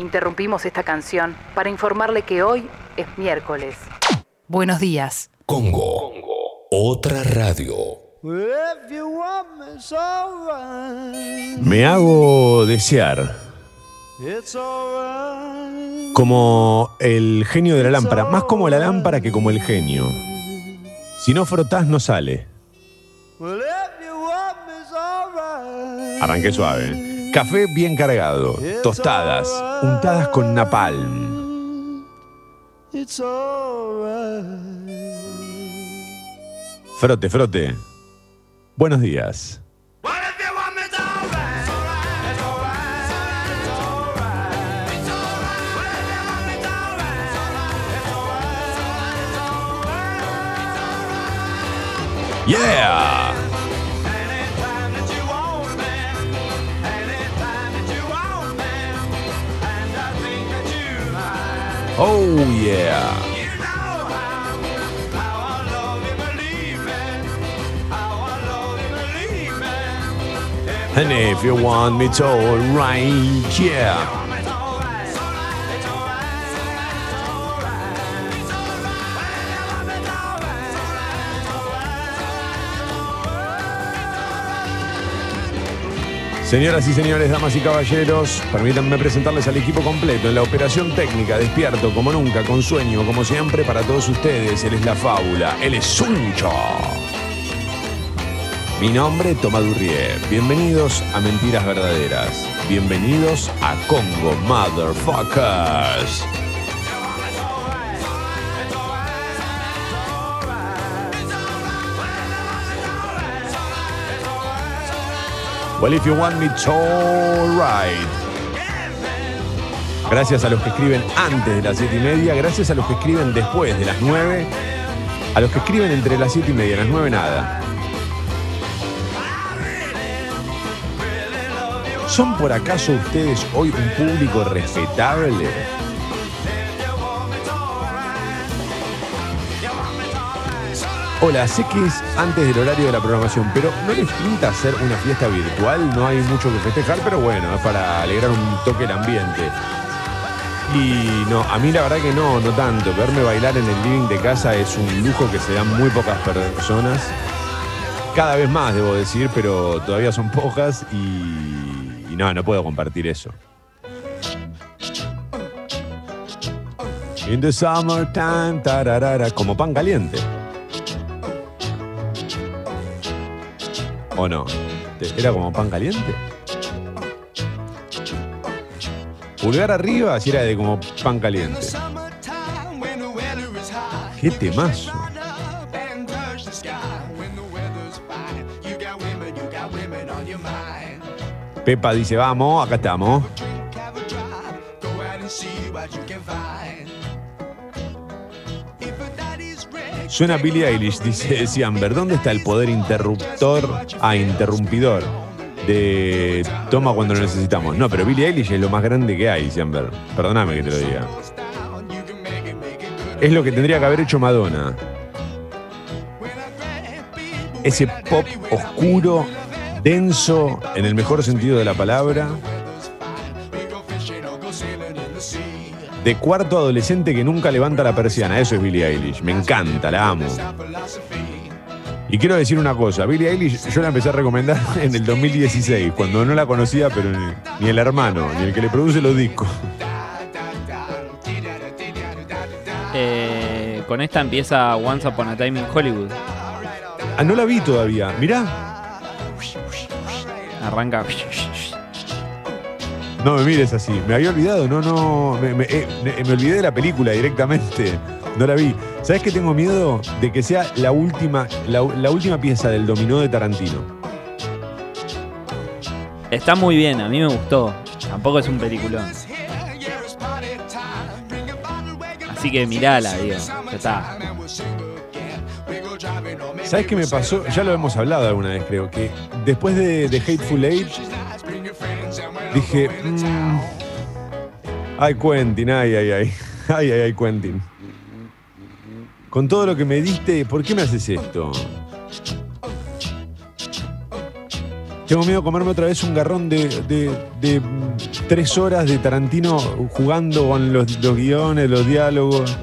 Interrumpimos esta canción para informarle que hoy es miércoles. Buenos días. Congo. Otra radio. Me hago desear como el genio de la lámpara, más como la lámpara que como el genio. Si no frotás no sale. Arranqué suave. Café bien cargado, tostadas, untadas con napalm. Frote, frote. Buenos días. Yeah! Oh yeah! And if you want me to, right, yeah. Señoras y señores, damas y caballeros, permítanme presentarles al equipo completo en la operación técnica, despierto como nunca, con sueño, como siempre, para todos ustedes. Él es la fábula, él es Suncho. Mi nombre, Tomás Durrier. Bienvenidos a Mentiras Verdaderas. Bienvenidos a Congo Motherfuckers. Well, if you want me to, right. Gracias a los que escriben antes de las siete y media, gracias a los que escriben después de las nueve, a los que escriben entre las siete y media, las nueve nada. ¿Son por acaso ustedes hoy un público respetable? Hola, sé que es antes del horario de la programación, pero ¿no les pinta hacer una fiesta virtual? No hay mucho que festejar, pero bueno, es para alegrar un toque el ambiente. Y no, a mí la verdad que no, no tanto. Verme bailar en el living de casa es un lujo que se dan muy pocas personas. Cada vez más, debo decir, pero todavía son pocas y, y no, no puedo compartir eso. In the summertime, tararara, como pan caliente. ¿O no? ¿Te- ¿Era como pan caliente? Pulgar arriba, si era de como pan caliente. ¡Qué temazo! Pepa dice, vamos, acá estamos. Suena Billie Eilish, dice Ciamber. ¿Dónde está el poder interruptor, ah, interrumpidor de toma cuando lo necesitamos? No, pero Billie Eilish es lo más grande que hay, Ciamber. Perdóname que te lo diga. Es lo que tendría que haber hecho Madonna. Ese pop oscuro, denso, en el mejor sentido de la palabra. De cuarto adolescente que nunca levanta la persiana. Eso es Billie Eilish. Me encanta, la amo. Y quiero decir una cosa. Billie Eilish yo la empecé a recomendar en el 2016, cuando no la conocía, pero ni, ni el hermano, ni el que le produce los discos. Eh, con esta empieza Once Upon a Time in Hollywood. Ah, no la vi todavía. Mirá. Arranca. No me mires así. Me había olvidado. No, no. Me, me- eh, me- olvidé de la película directamente. No la vi. ¿Sabes qué tengo miedo? De que sea la última, la, la última pieza del dominó de Tarantino. Está muy bien, a mí me gustó. Tampoco es un peliculón. Así que mirala, digo. Ya está. ¿Sabes qué me pasó? Ya lo hemos hablado alguna vez, creo, que después de, de Hateful Eight dije, mm, ay Quentin, ay, ay, ay, ay, ay, ay, Quentin. Con todo lo que me diste, ¿por qué me haces esto? Tengo miedo de comerme otra vez un garrón de, de- de, mm, tres horas de Tarantino jugando con los, los guiones, los diálogos.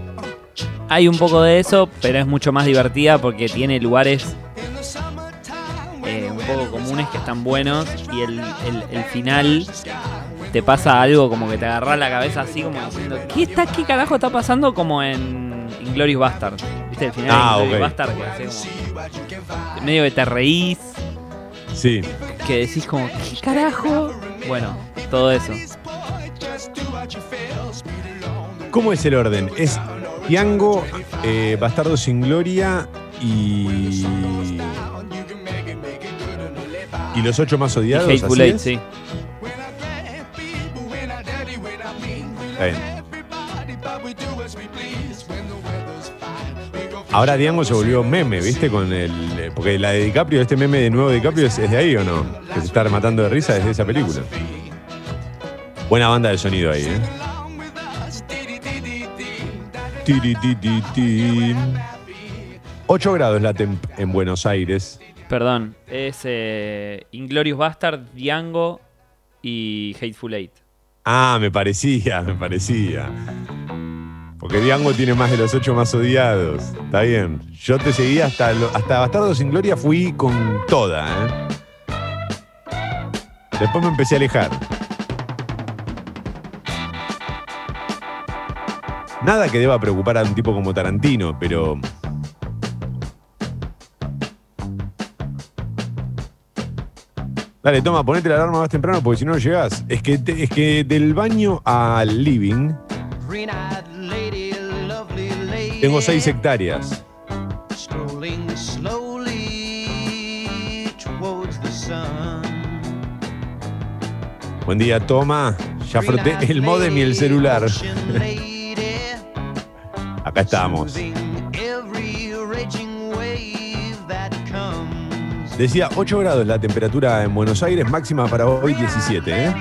Hay un poco de eso, pero es mucho más divertida porque tiene lugares están buenos y el, el- el final te pasa algo como que te agarra la cabeza así como diciendo ¿qué, está, ¿qué carajo está pasando? Como en Inglorious Bastard. ¿Viste el final Ah, de Inglorious ok. Bastard? Que hace como- medio que te reís, Sí. que decís como ¿qué carajo? Bueno, todo eso. ¿Cómo es el orden? Es Tiango, eh, Bastardo sin Gloria y. Y los ocho más Y odiados. Hateful ¿así Eight, sí. Está bien. Ahora Diango se volvió meme, ¿viste? Con el. eh, Porque la de DiCaprio, este meme de nuevo DiCaprio es, es de ahí o no? Que se está rematando de risa desde esa película. Buena banda de sonido ahí, ¿eh? Tiritititín. 8 grados la temp en Buenos Aires. Perdón, es eh, Inglorious Bastard, Django y Hateful Eight. Ah, me parecía, me parecía. Porque Diango tiene más de los ocho más odiados. Está bien. Yo te seguí hasta, hasta Bastardo sin Gloria, fui con toda, ¿eh? Después me empecé a alejar. Nada que deba preocupar a un tipo como Tarantino, pero. Dale, toma, ponete la alarma más temprano porque si no llegás. Es que, te- es que del baño al living tengo seis hectáreas. Strolling slowly towards the sun. Buen día, toma. Ya froté el modem y el celular. Acá estamos. Decía 8 grados la temperatura en Buenos Aires, máxima para hoy 17, ¿eh?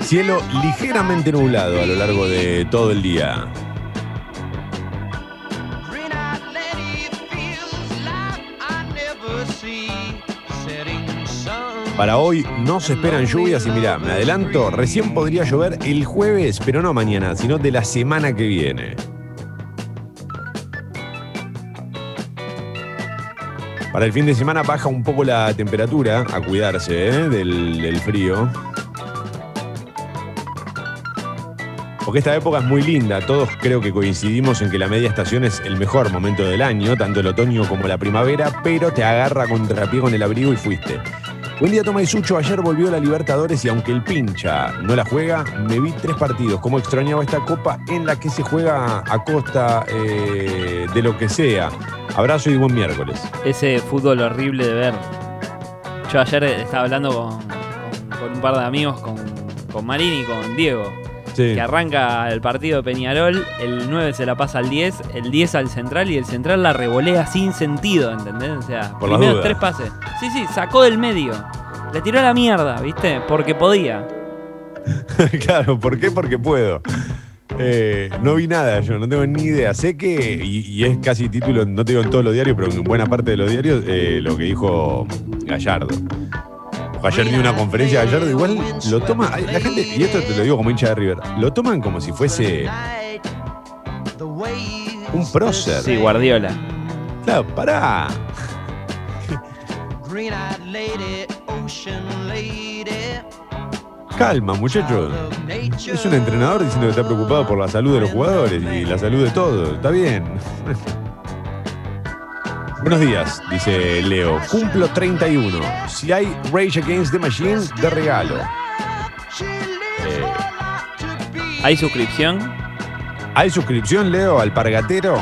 Cielo ligeramente nublado a lo largo de todo el día. Para hoy no se esperan lluvias y mira, me adelanto, recién podría llover el jueves, pero no mañana, sino de la semana que viene. Para el fin de semana baja un poco la temperatura, a cuidarse ¿eh? del, frío. Porque esta época es muy linda, todos creo que coincidimos en que la media estación es el mejor momento del año, tanto el otoño como la primavera, pero te agarra contrapié con el abrigo y fuiste. Buen día, Toma y Sucho. Ayer volvió la Libertadores y aunque el pincha no la juega, me vi tres partidos. Cómo extrañaba esta copa en la que se juega a costa eh, de lo que sea. Abrazo y buen miércoles. Ese fútbol horrible de ver. Yo ayer estaba hablando con, un par de amigos, con, con Marín y con Diego, Sí. que arranca el partido de Peñarol, el 9 se la pasa al 10, el 10 al central y el central la revolea sin sentido, ¿entendés? O sea, Por tres pases. Sí, sí, sacó del medio. Le tiró a la mierda, ¿viste? Porque podía. claro, ¿por qué? Porque puedo. Eh, no vi nada, yo no tengo ni idea. Sé que, y, y es casi título, no te digo en todos los diarios, pero en buena parte de los diarios, eh, lo que dijo Gallardo. Ayer di una conferencia de Gallardo, igual lo toma, la gente, y esto te lo digo como hincha de River, lo toman como si fuese un prócer. Sí, Guardiola. Claro, pará. Calma, muchachos. Es un entrenador diciendo que está preocupado por la salud de los jugadores y la salud de todos. Está bien. Buenos días, dice Leo. Cumplo 31. Si hay Rage Against the Machine, de regalo. Eh, ¿Hay suscripción? ¿Hay suscripción, Leo, al Pargatero?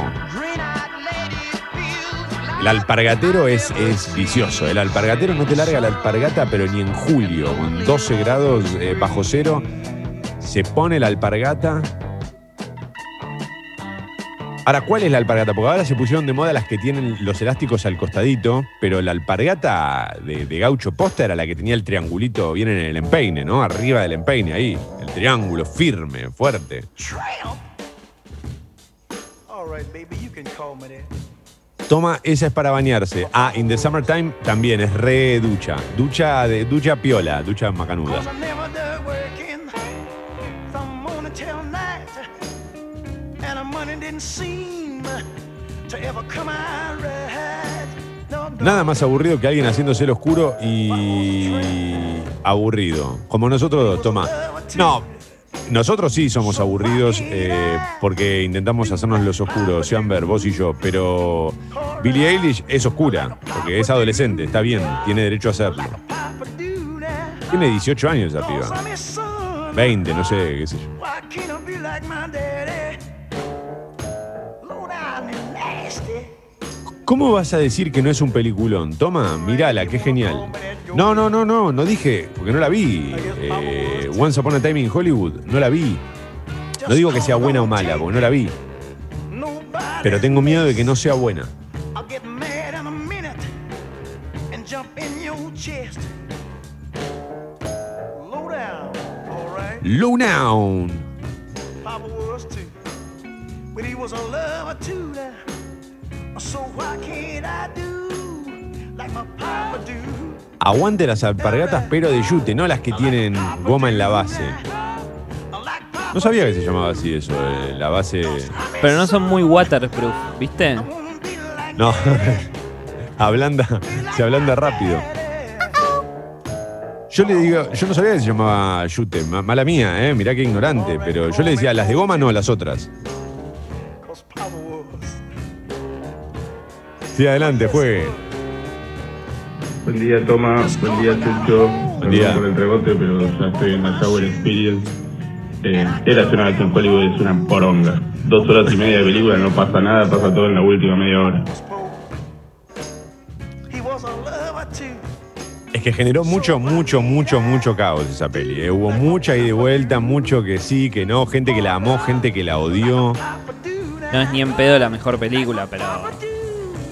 El alpargatero es, es vicioso. El alpargatero no te larga la alpargata, pero ni en julio, con 12 grados eh, bajo cero, se pone la alpargata. Ahora, ¿cuál es la alpargata? Porque ahora se pusieron de moda las que tienen los elásticos al costadito, pero la alpargata de, gaucho posta era la que tenía el triangulito bien en el empeine, ¿no? Arriba del empeine, ahí. El triángulo firme, fuerte. Toma, esa es para bañarse. Ah, in the summertime también es re ducha. Ducha de ducha piola, ducha macanuda. Nada más aburrido que alguien haciéndose el oscuro y aburrido. Como nosotros dos, toma. No, nosotros sí somos aburridos eh, porque intentamos hacernos los oscuros, sean ver, vos y yo, pero Billie Eilish es oscura, porque es adolescente, está bien, tiene derecho a hacerlo. Tiene 18 años Cause piba. I'm his son. 20, no sé, qué sé yo. ¿Cómo vas a decir que no es un peliculón? Toma, mirala, qué genial. No, no, no, no, no dije, porque no la vi. Eh, Once Upon a Time in Hollywood, no la vi. No digo que sea buena o mala, porque no la vi. Pero tengo miedo de que no sea buena. Low down, Aguante las alpargatas, pero de yute, no las que tienen goma en la base. No sabía que se llamaba así eso, eh, la base. Pero no son muy waterproof, ¿viste? No, ablanda, se ablanda rápido. Yo le digo, yo no sabía que se llamaba yute, ma- mala mía, eh, mirá qué ignorante, pero yo le decía las de goma no, las otras. Sí, adelante, juegue. Buen día, Toma. Buen día, Chucho. Perdón día. por el rebote, pero ya estoy en la Shower Experience. Eh, era una vez en Hollywood, es una poronga. Dos horas y media de película, no pasa nada, pasa todo en la última media hora. Es que generó mucho, mucho, mucho, mucho caos esa peli. eh. Hubo mucha y de vuelta, mucho que sí, que no, gente que la amó, gente que la odió. No es ni en pedo la mejor película, pero,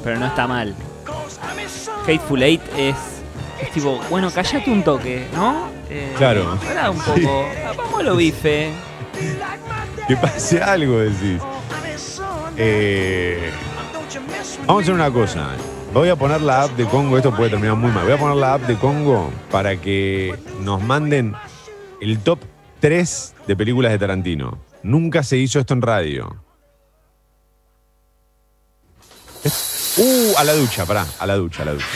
pero no está mal. Hateful Eight es, es tipo, bueno, callate un toque, ¿no? Eh, Claro. pará un poco, vamos a lo bife. Que pase algo, decís. Eh, vamos a hacer una cosa. Voy a poner la app de Congo, esto puede terminar muy mal. Voy a poner la app de Congo para que nos manden el top 3 de películas de Tarantino. Nunca se hizo esto en radio. Uh, a la ducha, pará, a la ducha, a la ducha.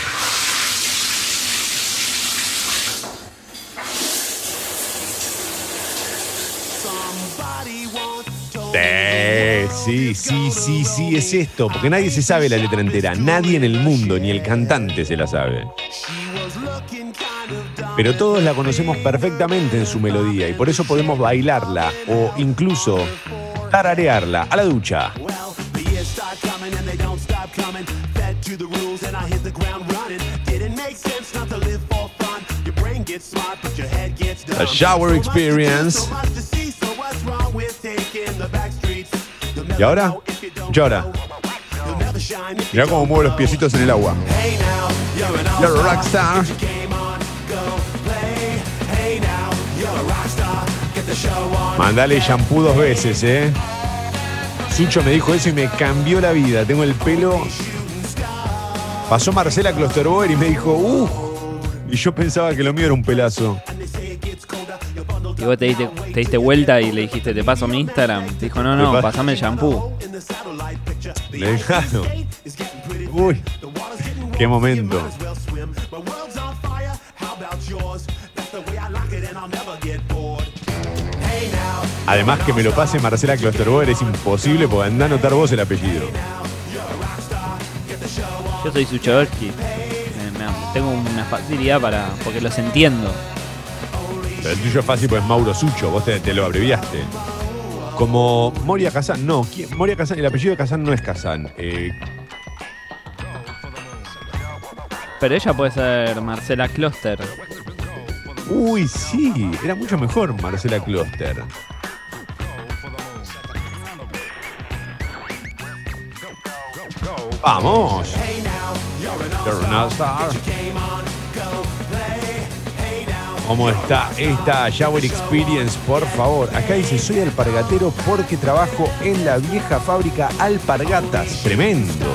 Eh, sí, sí, sí, sí, es esto, porque nadie se sabe la letra entera, nadie en el mundo, ni el cantante se la sabe. Pero todos la conocemos perfectamente en su melodía y por eso podemos bailarla o incluso tararearla a la ducha. Coming. Fed to the rules and I hit the ground running. Didn't make sense not to live for fun. Your brain gets smart, but your head gets dumb. A shower experience. ¿Y ahora? you Mirá cómo mueve los piecitos en el agua. You're a rockstar. Mandale shampoo dos veces, ¿eh? Sucho me dijo eso y me cambió la vida. Tengo el pelo. Pasó Marcela Klosterboer y me dijo, ¡uh! Y yo pensaba que lo mío era un pelazo. Y vos te diste, te diste vuelta y le dijiste, te paso mi Instagram. Te dijo, no, no, pa- pasame el shampoo. Le dejaron. Uy, qué momento. Además que me lo pase Marcela Klosterboer es imposible porque anda a anotar vos el apellido. Yo soy Suchodolski. Me- me- Tengo una facilidad para. porque los entiendo. Pero el tuyo es fácil porque es Mauro Sucho, vos te, te lo abreviaste. Como Moria Kazan, no, ¿quién? Moria Kazan, el apellido de Kazan no es Kazan. Eh, Pero ella puede ser Marcela Kloster. uy, sí, era mucho mejor Marcela Kloster. Vamos. ¿Cómo está esta Shower Experience? Por favor. Acá dice, soy alpargatero porque trabajo en la vieja fábrica Alpargatas. Tremendo.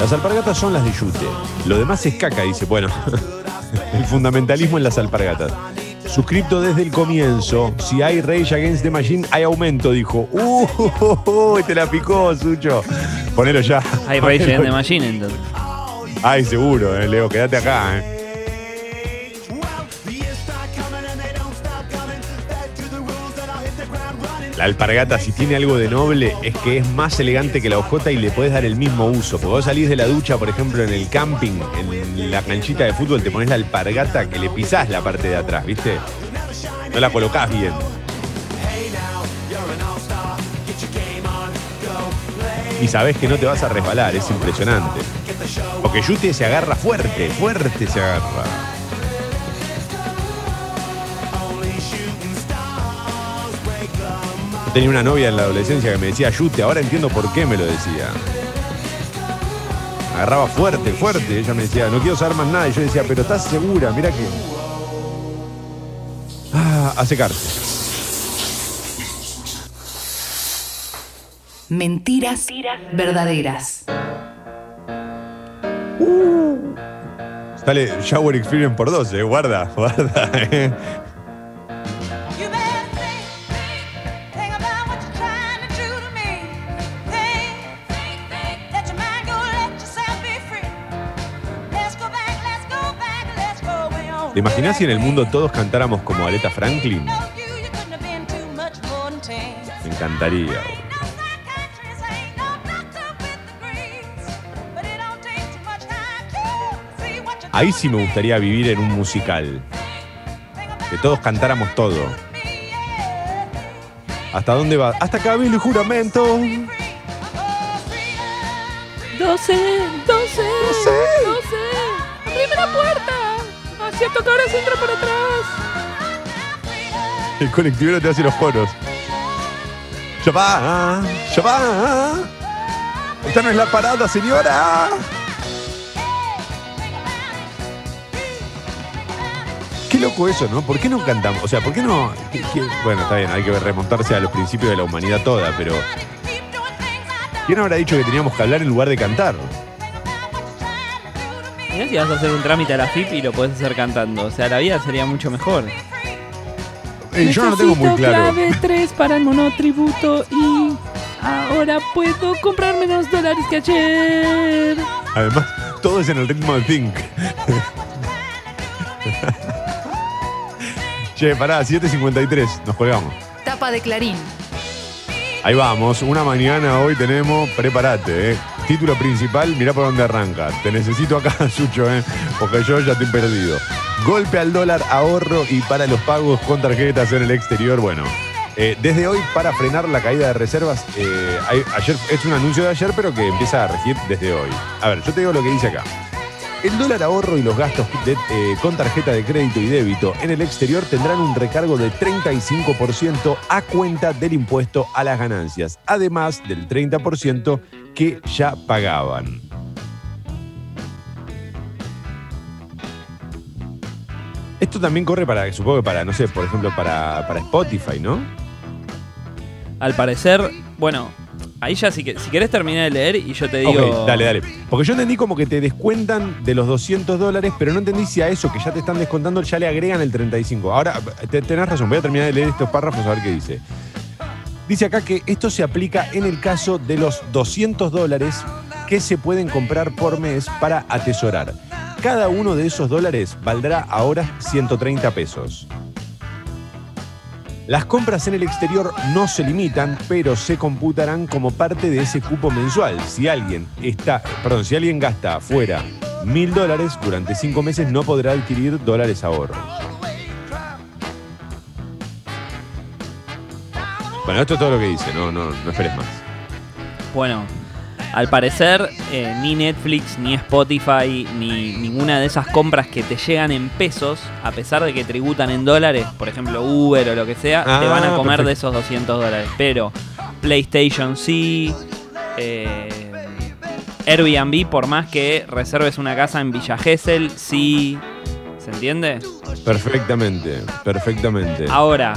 Las alpargatas son las de yute. Lo demás es caca, dice. Bueno, el fundamentalismo en las alpargatas. Suscripto desde el comienzo. Si hay Rage Against the Machine, hay aumento, dijo. ¡Uh! Te la picó, Sucho. Ponelo ya. Hay Rage the Machine entonces. Ay, seguro, eh, Leo, quédate acá, eh. La alpargata, si tiene algo de noble, es que es más elegante que la hojota y le puedes dar el mismo uso. Porque vos salís de la ducha, por ejemplo, en el camping, en la canchita de fútbol, te pones la alpargata que le pisás la parte de atrás, ¿viste? No la colocás bien. Y sabés que no te vas a resbalar, es impresionante. Porque Yute se agarra fuerte, fuerte se agarra. Tenía una novia en la adolescencia que me decía Yute, ahora entiendo por qué me lo decía. Agarraba fuerte, fuerte. Ella me decía, no quiero saber más nada. Y yo decía, pero estás segura, mira que. Ah, a secarse. Mentiras verdaderas. Sale Shower Experience por 12, guarda, guarda. eh. Me. Way on. ¿Te imaginas si en el mundo todos cantáramos como Aretha Franklin? No, you, Ahí sí me gustaría vivir en un musical. Que todos cantáramos todo. ¿Hasta dónde va? Hasta viene el juramento. 12, 12, 12. ¡Abrime la puerta! Ah, cierto que ahora se entra por atrás. El colectivero te hace los coros. Ya va, ya va. Esta no es la parada, señora. Loco eso, ¿no? ¿Por qué no cantamos? O sea, ¿por qué no? qué- qué- Bueno, está bien, hay que remontarse a los principios de la humanidad toda, pero ¿quién habrá dicho que teníamos que hablar en lugar de cantar? Mirá si vas a hacer un trámite a la FIP y lo podés hacer cantando. O sea, la vida sería mucho mejor. Eh, yo no lo tengo muy Necesito claro. clave 3 para el monotributo y ahora puedo comprar menos dólares que ayer. Además, todo es en el ritmo de Think. che, pará, 7.53, nos colgamos. Tapa de Clarín. Ahí vamos, una mañana hoy tenemos, prepárate, ¿eh? Título principal, mirá por dónde arranca. Te necesito acá, Sucho, ¿eh? Porque yo ya estoy perdido. Golpe al dólar, ahorro y para los pagos con tarjetas en el exterior. Bueno, eh, desde hoy, para frenar la caída de reservas, eh, hay- ayer, es un anuncio de ayer, pero que empieza a regir desde hoy. A ver, yo te digo lo que dice acá. El dólar ahorro y los gastos eh, con tarjeta de crédito y débito en el exterior tendrán un recargo de 35% a cuenta del impuesto a las ganancias, además del 30% que ya pagaban. Esto también corre para, supongo que para, no sé, por ejemplo, para Spotify, ¿no? Al parecer, bueno, ahí ya si, que- si querés terminar de leer y yo te digo. Ok, dale, dale. Porque yo entendí como que te descuentan de los 200 dólares, pero no entendí si a eso que ya te están descontando ya le agregan el 35. Ahora, te- tenés razón, voy a terminar de leer estos párrafos a ver qué dice. Dice acá que esto se aplica en el caso de los 200 dólares que se pueden comprar por mes para atesorar. Cada uno de esos dólares valdrá ahora 130 pesos. Las compras en el exterior no se limitan, pero se computarán como parte de ese cupo mensual. Si alguien está, perdón, si alguien gasta afuera mil dólares durante cinco meses, no podrá adquirir dólares ahorros. Bueno, esto es todo lo que dice, no, no, no esperes más. Bueno, al parecer eh, ni Netflix, ni Spotify, ni ninguna de esas compras que te llegan en pesos, a pesar de que tributan en dólares, por ejemplo Uber o lo que sea, te Ah, van a comer perfecto. de esos 200 dólares. Pero PlayStation sí, eh, Airbnb, por más que reserves una casa en Villa Gesell, sí. ¿Se entiende? Perfectamente, perfectamente. Ahora,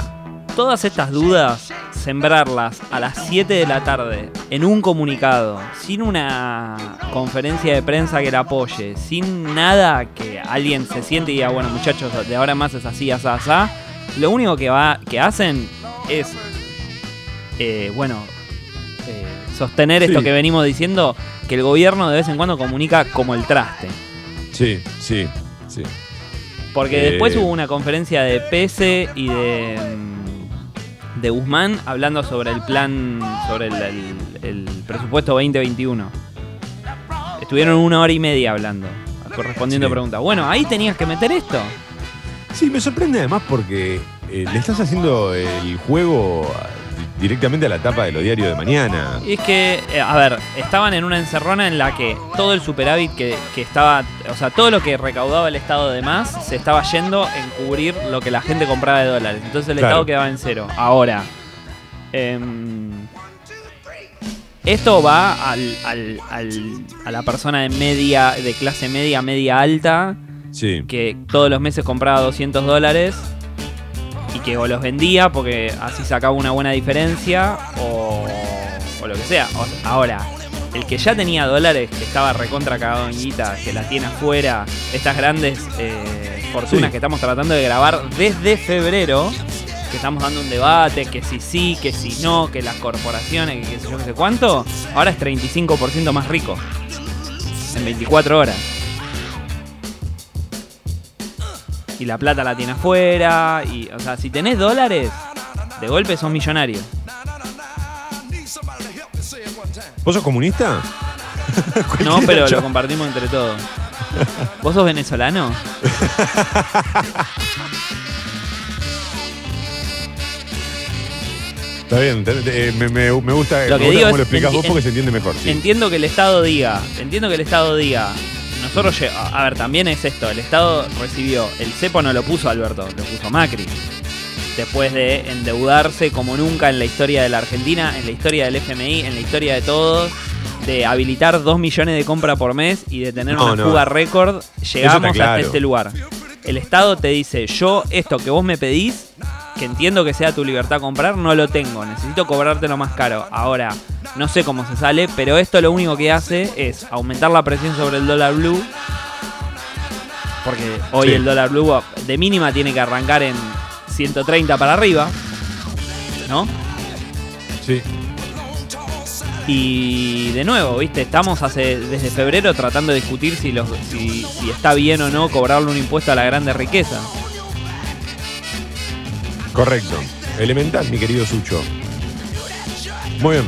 todas estas dudas sembrarlas a las 7 de la tarde en un comunicado, sin una conferencia de prensa que la apoye, sin nada que alguien se siente y diga, bueno muchachos, de ahora en más es así, así, así, lo único que, va, que hacen es, eh, bueno, eh, sostener esto que venimos diciendo, que el gobierno de vez en cuando comunica como el traste. Sí, sí, sí. Porque Eh. después hubo una conferencia de Pese y de, mm, de Guzmán hablando sobre el plan, sobre el, el- el presupuesto 2021. Estuvieron una hora y media hablando, correspondiendo Sí. a preguntas. Bueno, ahí tenías que meter esto. Sí, me sorprende además porque eh, le estás haciendo el juego directamente a la tapa de los diarios de mañana. Y es que, eh, a ver, estaban en una encerrona en la que todo el superávit que, que estaba, o sea, todo lo que recaudaba el Estado de más se estaba yendo en cubrir lo que la gente compraba de dólares. Entonces el Claro. Estado quedaba en cero. Ahora, em, esto va al- al- al- a la persona de media, de clase media, media alta, Sí. que todos los meses compraba 200 dólares y que o los vendía porque así sacaba una buena diferencia o, o lo que sea. O ahora, el que ya tenía dólares, que estaba recontra cagado en guita, que la tiene afuera, estas grandes eh, fortunas Sí. que estamos tratando de grabar desde febrero, que estamos dando un debate, que si sí, que si no, que las corporaciones, que qué sé yo, qué sé cuánto, ahora es 35% más rico en 24 horas. Y la plata la tiene afuera. Y, o sea, si tenés dólares, de golpe sos millonario. ¿Vos sos comunista? No, pero lo compartimos entre todos. ¿Vos sos venezolano? Está bien, eh, me, gusta, Lo me que gusta digo cómo es- lo explicás enti- vos porque se entiende mejor. sí. Entiendo que el Estado diga, entiendo que el Estado diga, nosotros, lle- a a ver, también es esto, el Estado recibió, el cepo no lo puso Alberto, lo puso Macri. Después de endeudarse como nunca en la historia de la Argentina, en la historia del FMI, en la historia de todos, de habilitar 2 millones de compra por mes y de tener No, una no. fuga récord, llegamos claro. hasta este lugar. El Estado te dice, yo esto que vos me pedís, que entiendo que sea tu libertad comprar, no lo tengo. Necesito cobrártelo más caro. Ahora, no sé cómo se sale, pero esto lo único que hace es aumentar la presión sobre el dólar blue. Porque hoy Sí. el dólar blue de mínima tiene que arrancar en 130 para arriba. ¿No? Sí. Y de nuevo, ¿viste? Estamos hace desde febrero tratando de discutir si, los, si, si está bien o no cobrarle un impuesto a la grande riqueza. Correcto. Elemental, mi querido Sucho. Muy bien.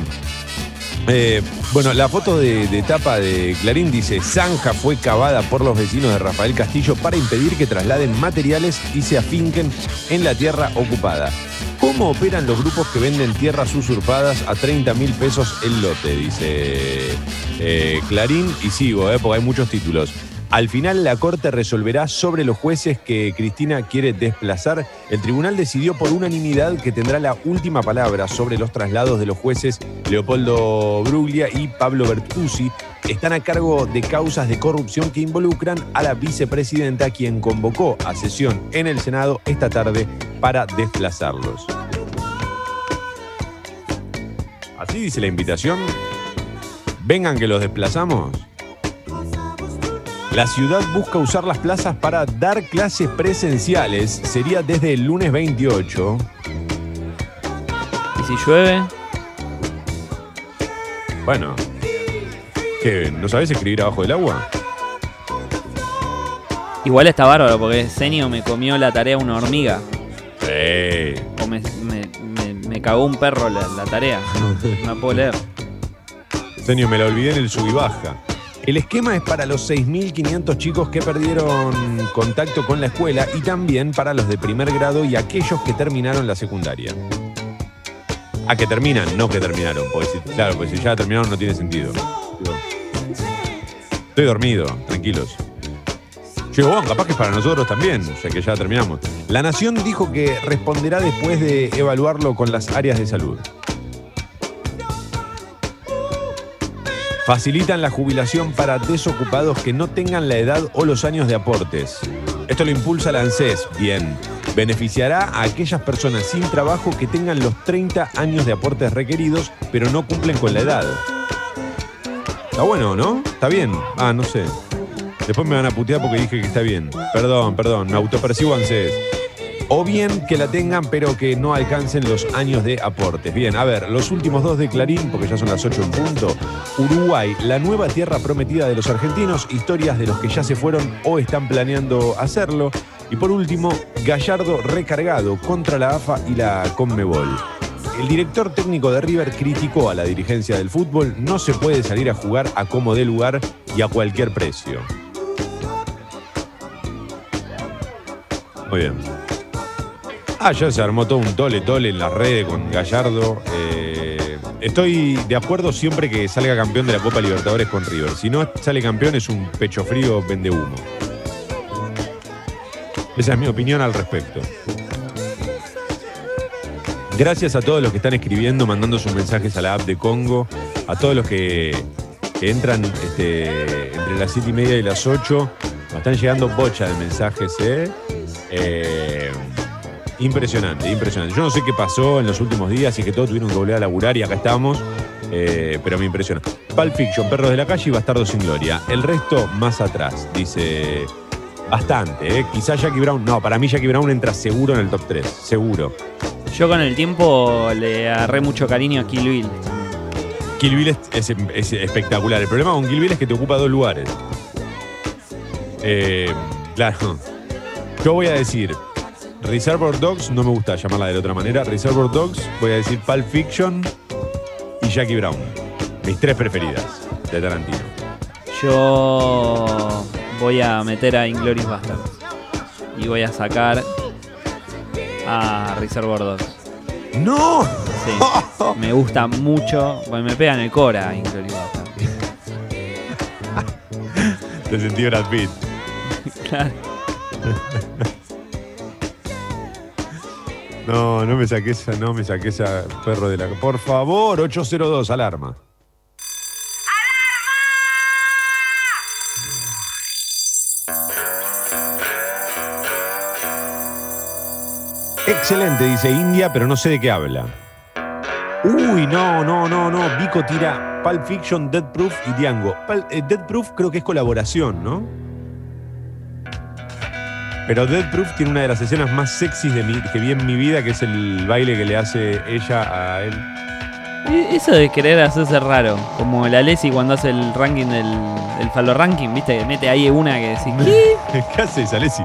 Eh, bueno, la foto de, de tapa de Clarín dice, Zanja fue cavada por los vecinos de Rafael Castillo para impedir que trasladen materiales y se afinquen en la tierra ocupada. ¿Cómo operan los grupos que venden tierras usurpadas a 30 mil pesos el lote? Dice eh, Clarín y sigo, eh, porque hay muchos títulos. Al final la Corte resolverá sobre los jueces que Cristina quiere desplazar. El tribunal decidió por unanimidad que tendrá la última palabra sobre los traslados de los jueces Leopoldo Bruglia y Pablo Bertuzzi. Están a cargo de causas de corrupción que involucran a la vicepresidenta quien convocó a sesión en el Senado esta tarde para desplazarlos. Así dice la invitación. Vengan que los desplazamos. La ciudad busca usar las plazas para dar clases presenciales. Sería desde el lunes 28. Y si llueve, Bueno. ¿Qué? ¿No sabes escribir abajo del agua? igual está bárbaro porque Senio me comió la tarea una hormiga. Sí. O me, me- me- me cagó un perro la, la tarea. No la puedo leer. Señor, me la olvidé en el sub y baja. El esquema es para los 6.500 chicos que perdieron contacto con la escuela y también para los de primer grado y aquellos que terminaron la secundaria. A que terminan, no que terminaron. Claro, pues si ya terminaron no tiene sentido. Estoy dormido, tranquilos. Digo, bueno, capaz que para nosotros también, ya que ya terminamos. La Nación dijo que responderá después de evaluarlo con las áreas de salud. Facilitan la jubilación para desocupados que no tengan la edad o los años de aportes. Esto lo impulsa la ANSES. Bien. Beneficiará a aquellas personas sin trabajo que tengan los 30 años de aportes requeridos, pero no cumplen con la edad. Está bueno, ¿no? Está bien. Ah, no sé. Después me van a putear porque dije que está bien. Perdón, perdón. Me autopercibo ANSES. O bien que la tengan, pero que no alcancen los años de aportes. Bien, a ver, los últimos dos de Clarín, porque ya son las 8 en punto. Uruguay, la nueva tierra prometida de los argentinos, historias de los que ya se fueron o están planeando hacerlo. Y por último, Gallardo recargado contra la AFA y la Conmebol. El director técnico de River criticó a la dirigencia del fútbol, no se puede salir a jugar a como dé lugar y a cualquier precio. Muy bien. Ah, ya se armó todo un tole tole en las redes con Gallardo. Eh, estoy de acuerdo siempre que salga campeón de la Copa Libertadores con River. Si no sale campeón es un pecho frío vende humo. Esa es mi opinión al respecto. Gracias a todos los que están escribiendo, mandando sus mensajes a la app de Congo, a todos los que, entran este, entre las 7 y media y las 8. Nos están llegando bocha de mensajes, ¿eh? Eh, Impresionante, impresionante. Yo no sé qué pasó en los últimos días y que todos tuvieron que volver a laburar y acá estamos, eh, pero me impresiona. Pulp Fiction, Perros de la Calle y Bastardo sin Gloria. El resto más atrás, dice bastante. ¿eh? Quizás Jackie Brown, no, para mí Jackie Brown entra seguro en el top 3, seguro. Yo con el tiempo le agarré mucho cariño a Kill Bill. Kill Bill es, es- es espectacular. El problema con Kill Bill es que te ocupa dos lugares. Eh, claro. Yo voy a decir, Reservoir Dogs, no me gusta llamarla de otra manera. Reservoir Dogs, voy a decir Pulp Fiction y Jackie Brown. Mis tres preferidas de Tarantino. Yo voy a meter a Inglourious Basterds. Y voy a sacar a Reservoir Dogs. ¡No! Sí. me gusta mucho. Bueno, me pega en el Cora Inglourious Basterds. Te sentí Brad Pitt. Claro. No, no me saqué esa, no me saqué esa perro de la. Por favor, 802, alarma. Excelente, dice India, pero no sé de qué habla. Uy, no, no, no, no. Vico tira Pulp Fiction, Dead Proof y Diango. Eh, Dead Proof creo que es colaboración, ¿no? Pero Dead Proof tiene una de las escenas más sexys de mi- que vi en mi vida, que es el baile que le hace ella a él. Eso de querer hacerse raro. Como la Leslie cuando hace el ranking del el Falo Ranking, ¿viste? Que mete ahí una que decís, ¿qué? ¿Qué haces, Alessi?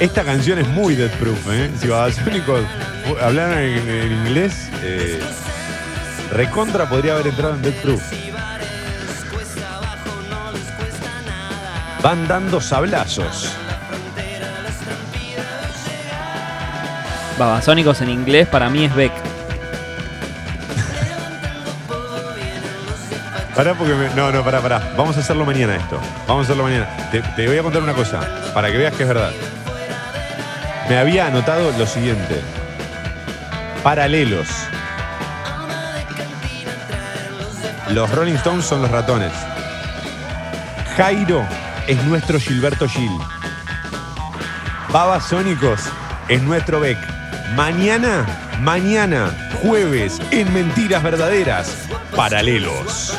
Esta canción es muy Dead Proof, ¿eh? Si Babasónicos hablaran en, en inglés, eh, recontra podría haber entrado en Dead Proof. Van dando sablazos. Babasónicos en inglés para mí es Beck. Pará porque me- No, no, pará, pará. Vamos a hacerlo mañana esto. Vamos a hacerlo mañana. Te, te voy a contar una cosa, para que veas que es verdad. Me había anotado lo siguiente. Paralelos. Los Rolling Stones son los ratones. Jairo es nuestro Gilberto Gil. Babasónicos es nuestro Beck. Mañana, mañana, jueves, en Mentiras Verdaderas, Paralelos.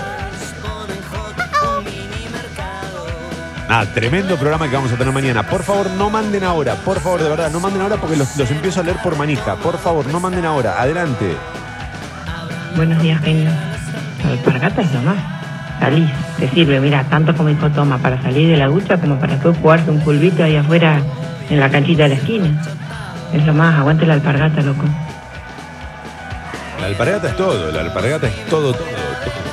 Ah, tremendo programa que vamos a tener mañana. Por favor, no manden ahora. Por favor, de verdad, no manden ahora porque los, empiezo a leer por manija. Por favor, no manden ahora. Adelante. Buenos días, genio. La alpargata es lo más. Salís, te sirve, mira, tanto como hijo toma para salir de la ducha como para tú jugarte un pulvito ahí afuera en la canchita de la esquina. Es lo más, aguante la alpargata, loco. La alpargata es todo. La alpargata es todo, todo, todo.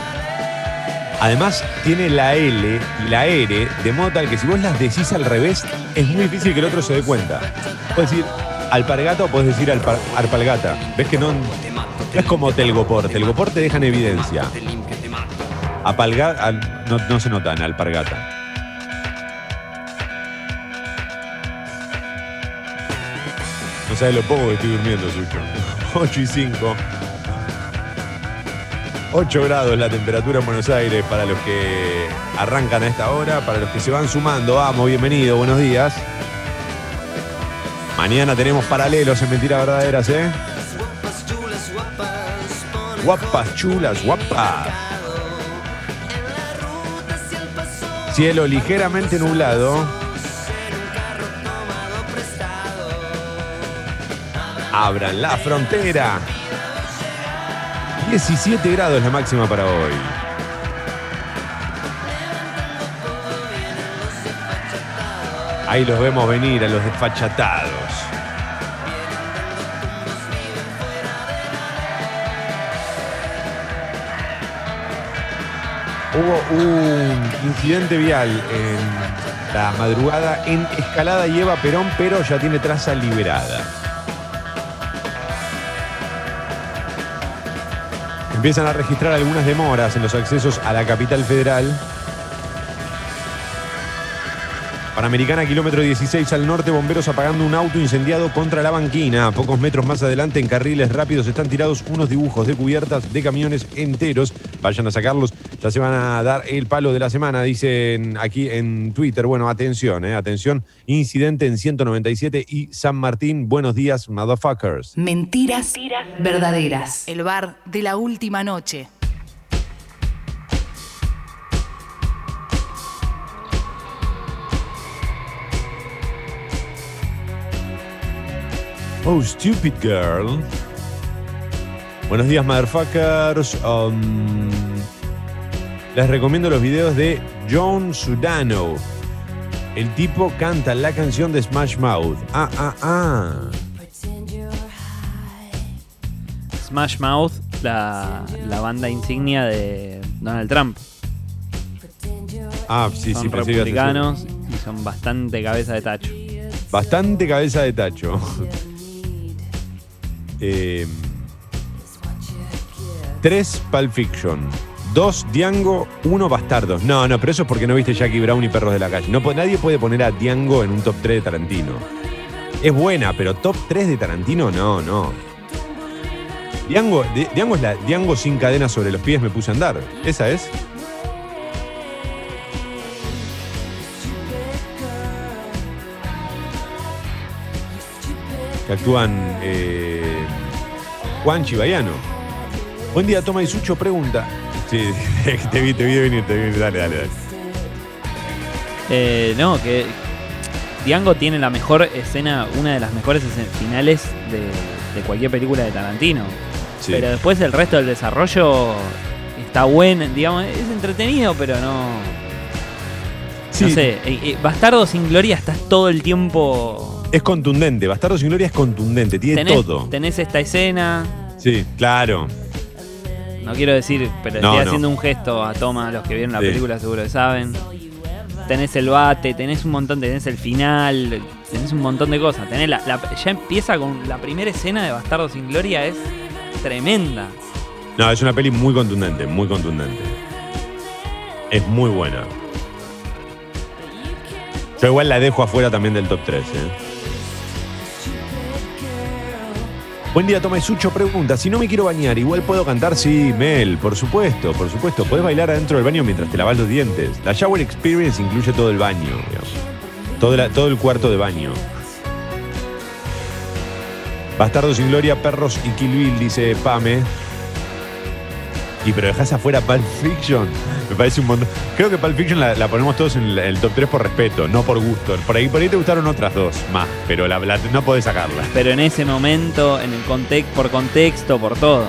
Además, tiene la L y la R, de modo tal que si vos las decís al revés, es muy difícil que el otro se dé cuenta. Puedes decir alpargata o puedes decir alpar- arpalgata. ¿Ves que no, no es como telgopor? Telgopor te deja en evidencia. Apalga, al- no, no se nota en alpargata. No sabes lo poco que estoy durmiendo, Sucho. 8 y 5. 8 grados la temperatura en Buenos Aires para los que arrancan a esta hora, para los que se van sumando. Vamos, bienvenido, buenos días. Mañana tenemos paralelos en Mentiras Verdaderas, ¿eh? Guapas, chulas, guapas. Cielo ligeramente nublado. Abran la frontera. 17 grados la máxima para hoy. Ahí los vemos venir a los desfachatados. Hubo un incidente vial en la madrugada en Escalada y Eva Perón, pero ya tiene traza liberada. Empiezan a registrar algunas demoras en los accesos a la capital federal. Panamericana, kilómetro 16 al norte, bomberos apagando un auto incendiado contra la banquina. A pocos metros más adelante, en carriles rápidos, están tirados unos dibujos de cubiertas de camiones enteros. Vayan a sacarlos, ya se van a dar el palo de la semana, dicen aquí en Twitter. Bueno, atención, eh, atención. Incidente en 197 y San Martín. Buenos días, motherfuckers. Mentiras verdaderas. El bar de la última noche. Oh, stupid girl. Buenos días, motherfuckers. Um, les recomiendo los videos de John Sudano. El tipo canta la canción de Smash Mouth. Ah, ah, ah. Smash Mouth, la, la banda insignia de Donald Trump. Ah, sí, son sí, republicanos y son bastante cabeza de tacho. Bastante cabeza de tacho. Eh, tres Pulp Fiction. Dos Diango, uno Bastardos. No, no, pero eso es porque no viste Jackie Brown y Perros de la Calle. No, nadie puede poner a Diango en un top 3 de Tarantino. Es buena, pero top 3 de Tarantino, no, no. Diango, Di- Diango es la Diango sin cadenas sobre los pies me puse a andar. Esa es. que actúan eh, Juan Chibayano. Buen día, Toma y Sucho pregunta. Sí, te vi, te vi venir, te vi. Dale, dale, dale. Eh, no, que Diango tiene la mejor escena, una de las mejores finales de, de cualquier película de Tarantino. Sí. Pero después el resto del desarrollo está bueno, digamos, es entretenido, pero no. Sí, No sé, eh, eh, Bastardo sin Gloria estás todo el tiempo. Es contundente. Bastardo sin Gloria es contundente, tiene tenés, todo. tenés esta escena, Sí, claro. no quiero decir, pero No, estoy no. haciendo un gesto a Toma, los que vieron la Sí. película seguro que saben. Tenés el bate, tenés un montón, tenés el final, tenés un montón de cosas. Tenés la, la- ya empieza con la primera escena de Bastardo sin Gloria, es tremenda. No, es una peli muy contundente, muy contundente. Es muy buena. Yo igual la dejo afuera también del top 3. ¿eh? Buen día, Toma y Sucho pregunta, si no me quiero bañar, ¿igual puedo cantar? Sí, Mel, por supuesto, por supuesto. Podés bailar adentro del baño mientras te lavas los dientes. La Shower Experience incluye todo el baño, todo el cuarto de baño. Bastardo sin gloria, perros y Kill Bill, dice Pame. Y pero dejas afuera Pulp Fiction. Me parece un montón. Creo que Pulp Fiction la, la ponemos todos en el, el top 3 por respeto, no por gusto. Por ahí, por ahí te gustaron otras dos más, pero la, la- no podés sacarla. Pero en ese momento, en el contexto, por contexto, por todo.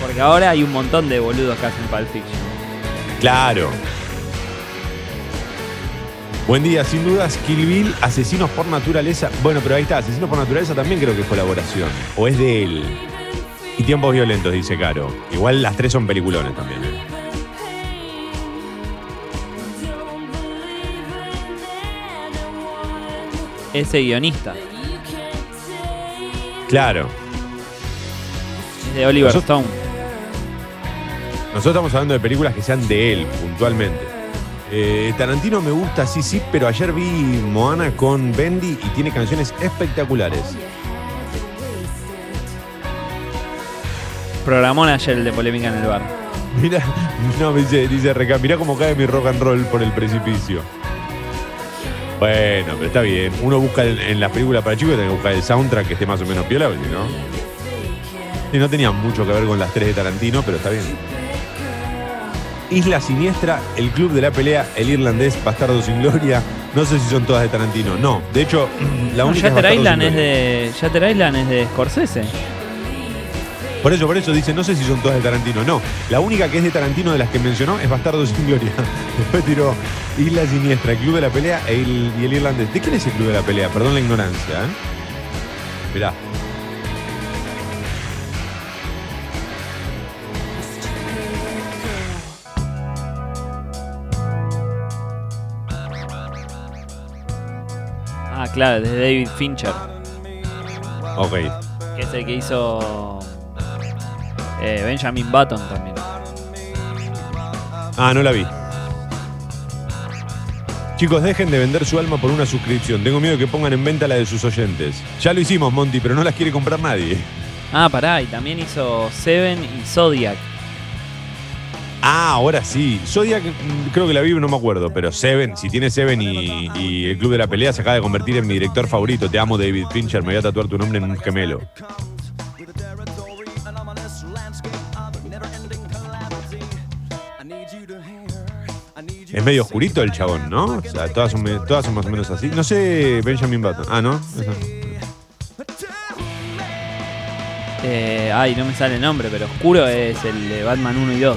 Porque ahora hay un montón de boludos que hacen Pulp Fiction. Claro. Buen día, sin dudas, Kill Bill, Asesinos por Naturaleza. Bueno, pero ahí está, Asesinos por Naturaleza también creo que es colaboración. O es de él. Y Tiempos Violentos, dice Caro. Igual las tres son peliculones también. ¿eh? Ese guionista Claro. es de Oliver Nosotros- Stone. Nosotros estamos hablando de películas que sean de él, puntualmente. Eh, Tarantino me gusta, sí, sí, pero ayer vi Moana con Bendy y tiene canciones espectaculares. Programón ayer el de polémica en el bar. Mira, no, me dice, dice Reca, mirá cómo cae mi rock and roll por el precipicio. Bueno, pero está bien. Uno busca en, en las películas para chicos, tiene que buscar el soundtrack que esté más o menos piola, porque si no. Y no tenía mucho que ver con las tres de Tarantino, pero está bien. Isla Siniestra, El Club de la Pelea, El Irlandés, Bastardo sin Gloria. No sé si son todas de Tarantino. No, de hecho, la No, única es Shatter Bastardo Island es de. Shatter Island es de Scorsese. Por eso, por eso dice, no sé si son todas de Tarantino. No, la única que es de Tarantino de las que mencionó es Bastardo sin Gloria. Después tiró Isla Siniestra, el Club de la Pelea e il- y el Irlandés. ¿De quién es el Club de la Pelea? Perdón la ignorancia, ¿eh? Mirá. Ah, claro, de David Fincher. Ok. Que es el que hizo. Eh, Benjamin Button también. Ah, no la vi. Chicos, dejen de vender su alma por una suscripción. Tengo miedo que pongan en venta la de sus oyentes. Ya lo hicimos, Monty, pero no las quiere comprar nadie. Ah, pará, y también hizo Seven y Zodiac. Ah, ahora sí. Zodiac, mm, creo que la vi, no me acuerdo. Pero Seven, si tiene Seven y, y el Club de la Pelea, se acaba de convertir en mi director favorito. Te amo, David Fincher. Me voy a tatuar tu nombre en un gemelo. Es medio oscurito el chabón, ¿no? O sea, todas son, me- todas son más o menos así. No sé, Benjamin Button. Ah, ¿no? Eh, ay, no me sale el nombre, pero oscuro es el de Batman 1 y 2.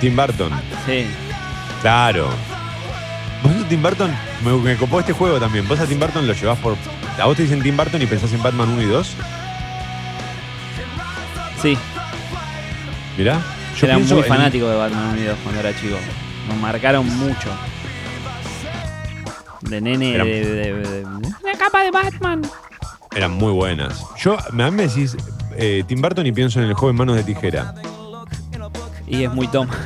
Tim Burton. Sí. Claro. Vos a Tim Burton, me, me copó este juego también. Vos a Tim Burton lo llevás por. A vos te dicen Tim Burton y pensás en Batman 1 y 2. Sí, Mirá. Yo era muy en- fanático de Batman 1 y 2 cuando era chico. Nos marcaron mucho. De nene Era- de, de- de- La capa de Batman. Eran muy buenas. Yo, a mí me decís eh, Tim Burton y pienso en el joven Manos de Tijera. Y es muy Tom.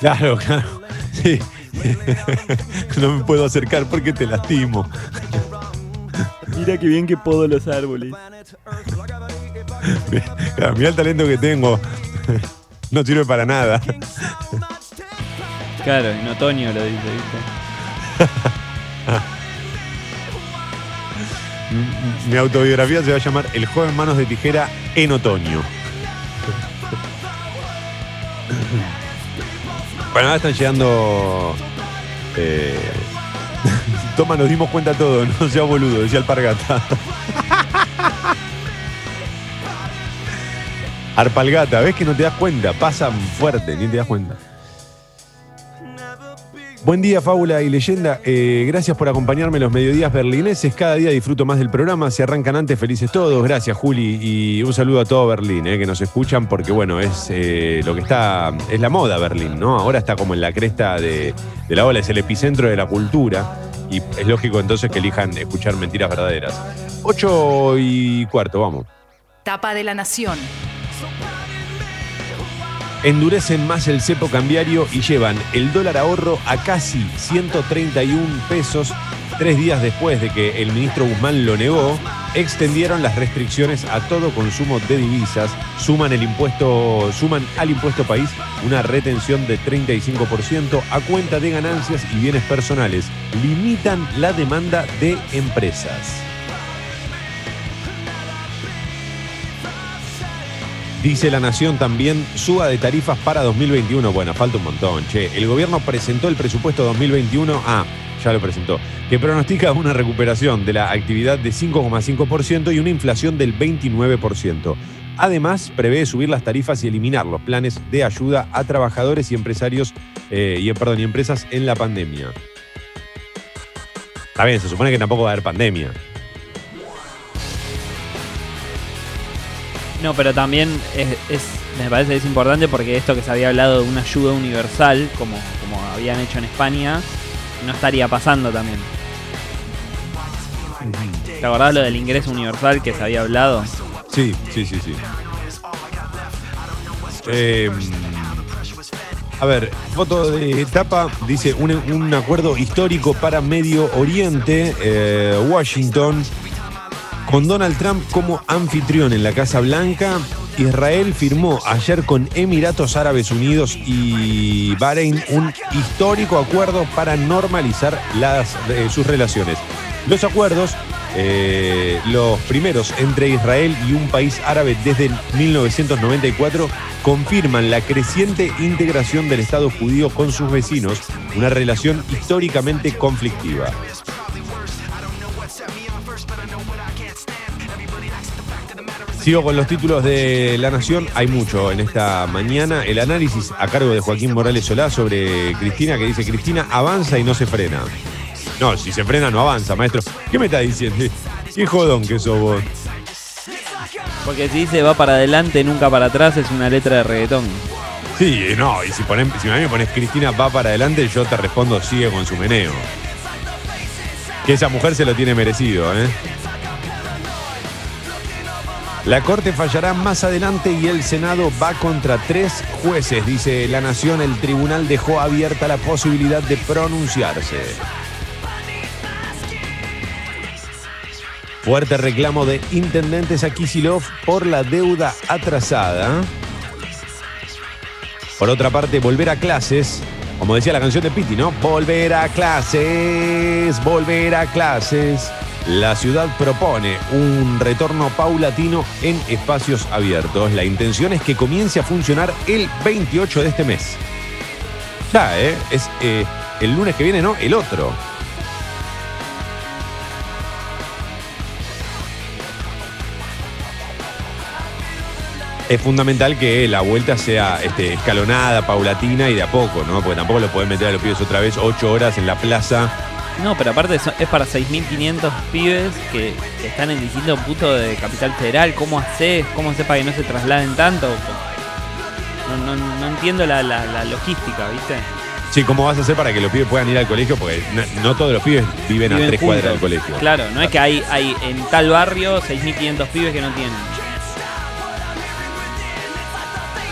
Claro, claro. Sí. no me puedo acercar porque te lastimo. Mira qué bien que podo los árboles. Mirá el talento que tengo. No sirve para nada. Claro, en otoño lo dice, ¿viste? Mi autobiografía se va a llamar El joven Manos de Tijera en otoño. Bueno, ahora están llegando. Eh, Toma, nos dimos cuenta todo, no sea boludo, decía Alpargata. Arpalgata, ves que no te das cuenta, pasan fuerte, ni te das cuenta. Buen día, Fábula y Leyenda. Eh, gracias por acompañarme en los mediodías berlineses. Cada día disfruto más del programa. Se arrancan antes, felices todos. Gracias, Juli. Y un saludo a todo Berlín, eh, que nos escuchan, porque bueno, es eh, lo que está. Es la moda Berlín, ¿no? Ahora está como en la cresta de, de la ola, es el epicentro de la cultura. Y es lógico entonces que elijan escuchar mentiras verdaderas. Ocho y cuarto, vamos. Tapa de la Nación. Endurecen más el cepo cambiario y llevan el dólar ahorro a casi 131 pesos. Tres días después de que el ministro Guzmán lo negó, extendieron las restricciones a todo consumo de divisas, suman el impuesto, suman al impuesto país una retención de 35% a cuenta de ganancias y bienes personales, limitan la demanda de empresas. Dice La Nación también, suba de tarifas para 2021. Bueno, falta un montón, che. El gobierno presentó el presupuesto 2021. Ah, ya lo presentó. Que pronostica una recuperación de la actividad de 5,5% y una inflación del 29%. Además, prevé subir las tarifas y eliminar los planes de ayuda a trabajadores y empresarios eh, y, perdón, y empresas en la pandemia. Está bien, se supone que tampoco va a haber pandemia. No, pero también es, me parece que es importante porque esto que se había hablado de una ayuda universal, como, como habían hecho en España, no estaría pasando también. ¿Te acordás lo del ingreso universal que se había hablado? Sí, sí, sí, sí. Eh, a ver, foto de etapa, dice un, un acuerdo histórico para Medio Oriente. Eh, Washington Con Donald Trump como anfitrión en la Casa Blanca, Israel firmó ayer con Emiratos Árabes Unidos y Bahrein un histórico acuerdo para normalizar eh, sus relaciones. Los acuerdos, eh, los primeros entre Israel y un país árabe desde el 1994, confirman la creciente integración del Estado judío con sus vecinos, una relación históricamente conflictiva. Sigo con los títulos de La Nación. Hay mucho en esta mañana. El análisis a cargo de Joaquín Morales Solá sobre Cristina, que dice, Cristina avanza y no se frena. No, si se frena no avanza, maestro. ¿Qué me está diciendo? Qué jodón que sos vos. Porque si dice va para adelante, nunca para atrás, es una letra de reggaetón. Sí, no, y si, ponen, si a mí me pones Cristina va para adelante, yo te respondo sigue con su meneo. Que esa mujer se lo tiene merecido, ¿eh? La Corte fallará más adelante y el Senado va contra tres jueces, dice La Nación. El tribunal dejó abierta la posibilidad de pronunciarse. Fuerte reclamo de intendentes a Kisilov por la deuda atrasada. Por otra parte, volver a clases, como decía la canción de Piti, ¿no? Volver a clases, volver a clases. La ciudad propone un retorno paulatino en espacios abiertos. La intención es que comience a funcionar el 28 de este mes. Ya, ¿eh? Es eh, el lunes que viene, ¿no? El otro. Es fundamental que la vuelta sea este, escalonada, paulatina y de a poco, ¿no? Porque tampoco lo pueden meter a los pibes otra vez ocho horas en la plaza. No, pero aparte es para 6.500 pibes que, que están en distintos puntos de Capital Federal. ¿Cómo haces? ¿Cómo haces para que no se trasladen tanto? No, no- no entiendo la, la- la logística, ¿viste? Sí, ¿cómo vas a hacer para que los pibes puedan ir al colegio? Porque no, no todos los pibes viven, a tres juntos. cuadras del colegio. Claro, no es que hay, hay en tal barrio 6.500 pibes que no tienen.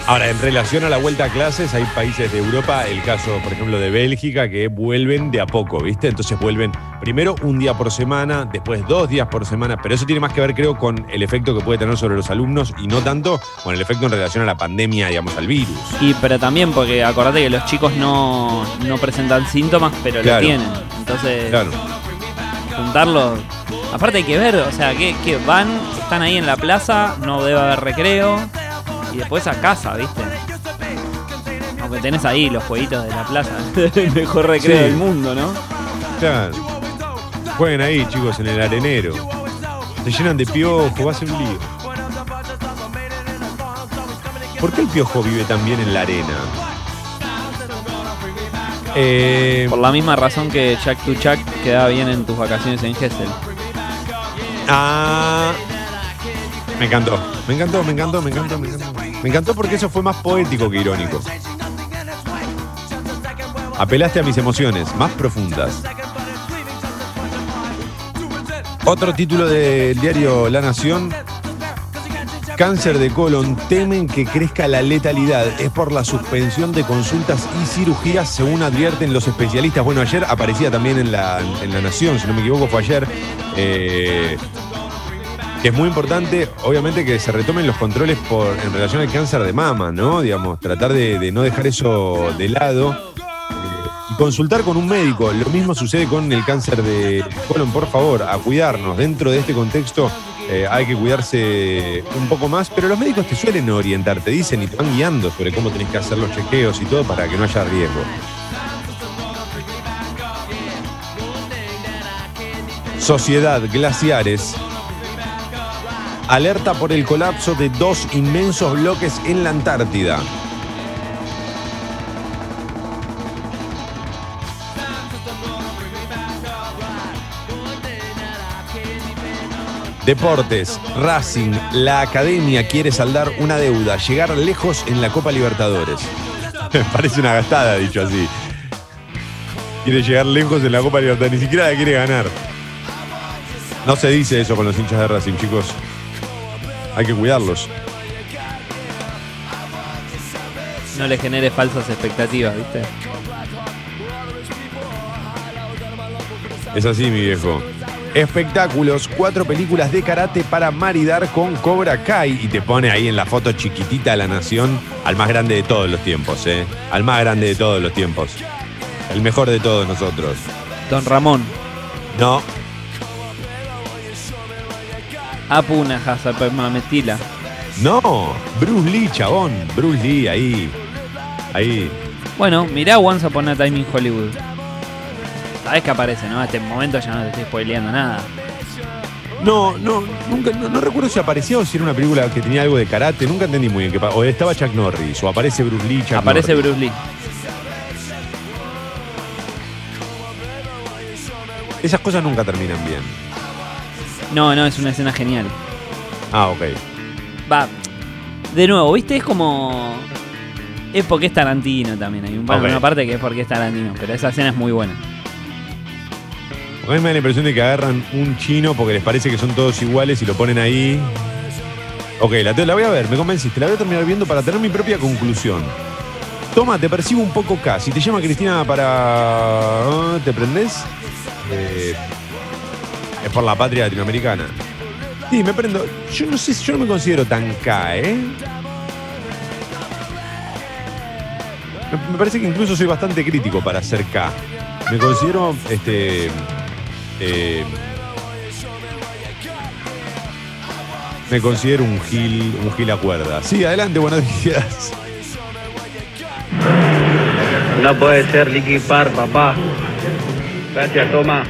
Ahora, en relación a la vuelta a clases, hay países de Europa, el caso, por ejemplo, de Bélgica, que vuelven de a poco, ¿viste? Entonces vuelven primero un día por semana, después dos días por semana, pero eso tiene más que ver, creo, con el efecto que puede tener sobre los alumnos y no tanto con el efecto en relación a la pandemia, digamos, al virus. Y pero también porque acordate que los chicos no, no presentan síntomas, pero Claro. lo tienen. Entonces, Claro. juntarlos. Aparte hay que ver, o sea, que, que van, están ahí en la plaza, no debe haber recreo. Y después a casa, ¿viste? Aunque tenés ahí los jueguitos de la plaza. el mejor recreo Sí. del mundo, ¿no? Claro. Jueguen ahí, chicos, en el arenero. Se llenan de piojo, va a ser un lío. ¿Por qué el piojo vive también en la arena? Eh, Por la misma razón que Jack to Jack quedaba bien en tus vacaciones en Gessel. ah, me encantó, me encantó, me encantó, me encantó, me encantó. Me encantó porque eso fue más poético que irónico. Apelaste a mis emociones más profundas. Otro título del diario La Nación. Cáncer de colon, temen que crezca la letalidad. Es por la suspensión de consultas y cirugías, según advierten los especialistas. Bueno, ayer aparecía también en la, en la Nación, si no me equivoco, fue ayer. eh, que es muy importante, obviamente, que se retomen los controles por, en relación al cáncer de mama, ¿no? Digamos, tratar de, no dejar eso de lado. eh, y consultar con un médico. Lo mismo sucede con el cáncer de colon, por favor, a cuidarnos. Dentro de este contexto eh, hay que cuidarse un poco más, pero los médicos te suelen orientar, te dicen y te van guiando sobre cómo tenés que hacer los chequeos y todo para que no haya riesgo. Sociedad Glaciares alerta por el colapso de dos inmensos bloques en la Antártida. Deportes, Racing, la academia quiere saldar una deuda, llegar lejos en la Copa Libertadores. Parece una gastada, dicho así. Quiere llegar lejos en la Copa Libertadores, ni siquiera la quiere ganar. No se dice eso con los hinchas de Racing, chicos. Hay que cuidarlos. No le genere falsas expectativas, ¿viste? Es así, mi viejo. Espectáculos, cuatro películas de karate para maridar con Cobra Kai. Y te pone ahí en la foto chiquitita de la nación al más grande de todos los tiempos, ¿eh? Al más grande de todos los tiempos. El mejor de todos nosotros. Don Ramón. No, Apuna Metila. no. Bruce Lee, chabón. Bruce Lee, ahí. Ahí. Bueno, mirá Once Upon a Time in Hollywood. Sabes que aparece, ¿no? El momento ya no te estoy spoileando nada. No, no, nunca, no, no recuerdo si aparecía o si era una película que tenía algo de karate. Nunca entendí muy bien pa- O estaba Chuck Norris, o aparece Bruce Lee, Chuck aparece Norris. Bruce Lee. Esas cosas nunca terminan bien. No, no, es una escena genial. Ah, ok. Va, de nuevo, ¿viste? Es como. Es porque es Tarantino también. Hay un, Ok. una parte que es porque es Tarantino, pero esa escena es muy buena. A mí me da la impresión de que agarran un chino porque les parece que son todos iguales y lo ponen ahí. Ok, la, te- la voy a ver, me convenciste. La voy a terminar viendo para tener mi propia conclusión. Toma, te percibo un poco K. Si te llama Cristina para. ¿Te prendés? Eh, es por la patria latinoamericana. Sí, me prendo. Yo no sé, yo no me considero tan K, ¿eh? Me- parece que incluso soy bastante crítico para ser K. Me considero este. eh, me considero un gil, un gil a cuerda. Sí, adelante, buenos días. No puede ser Licky papá. Gracias, toma.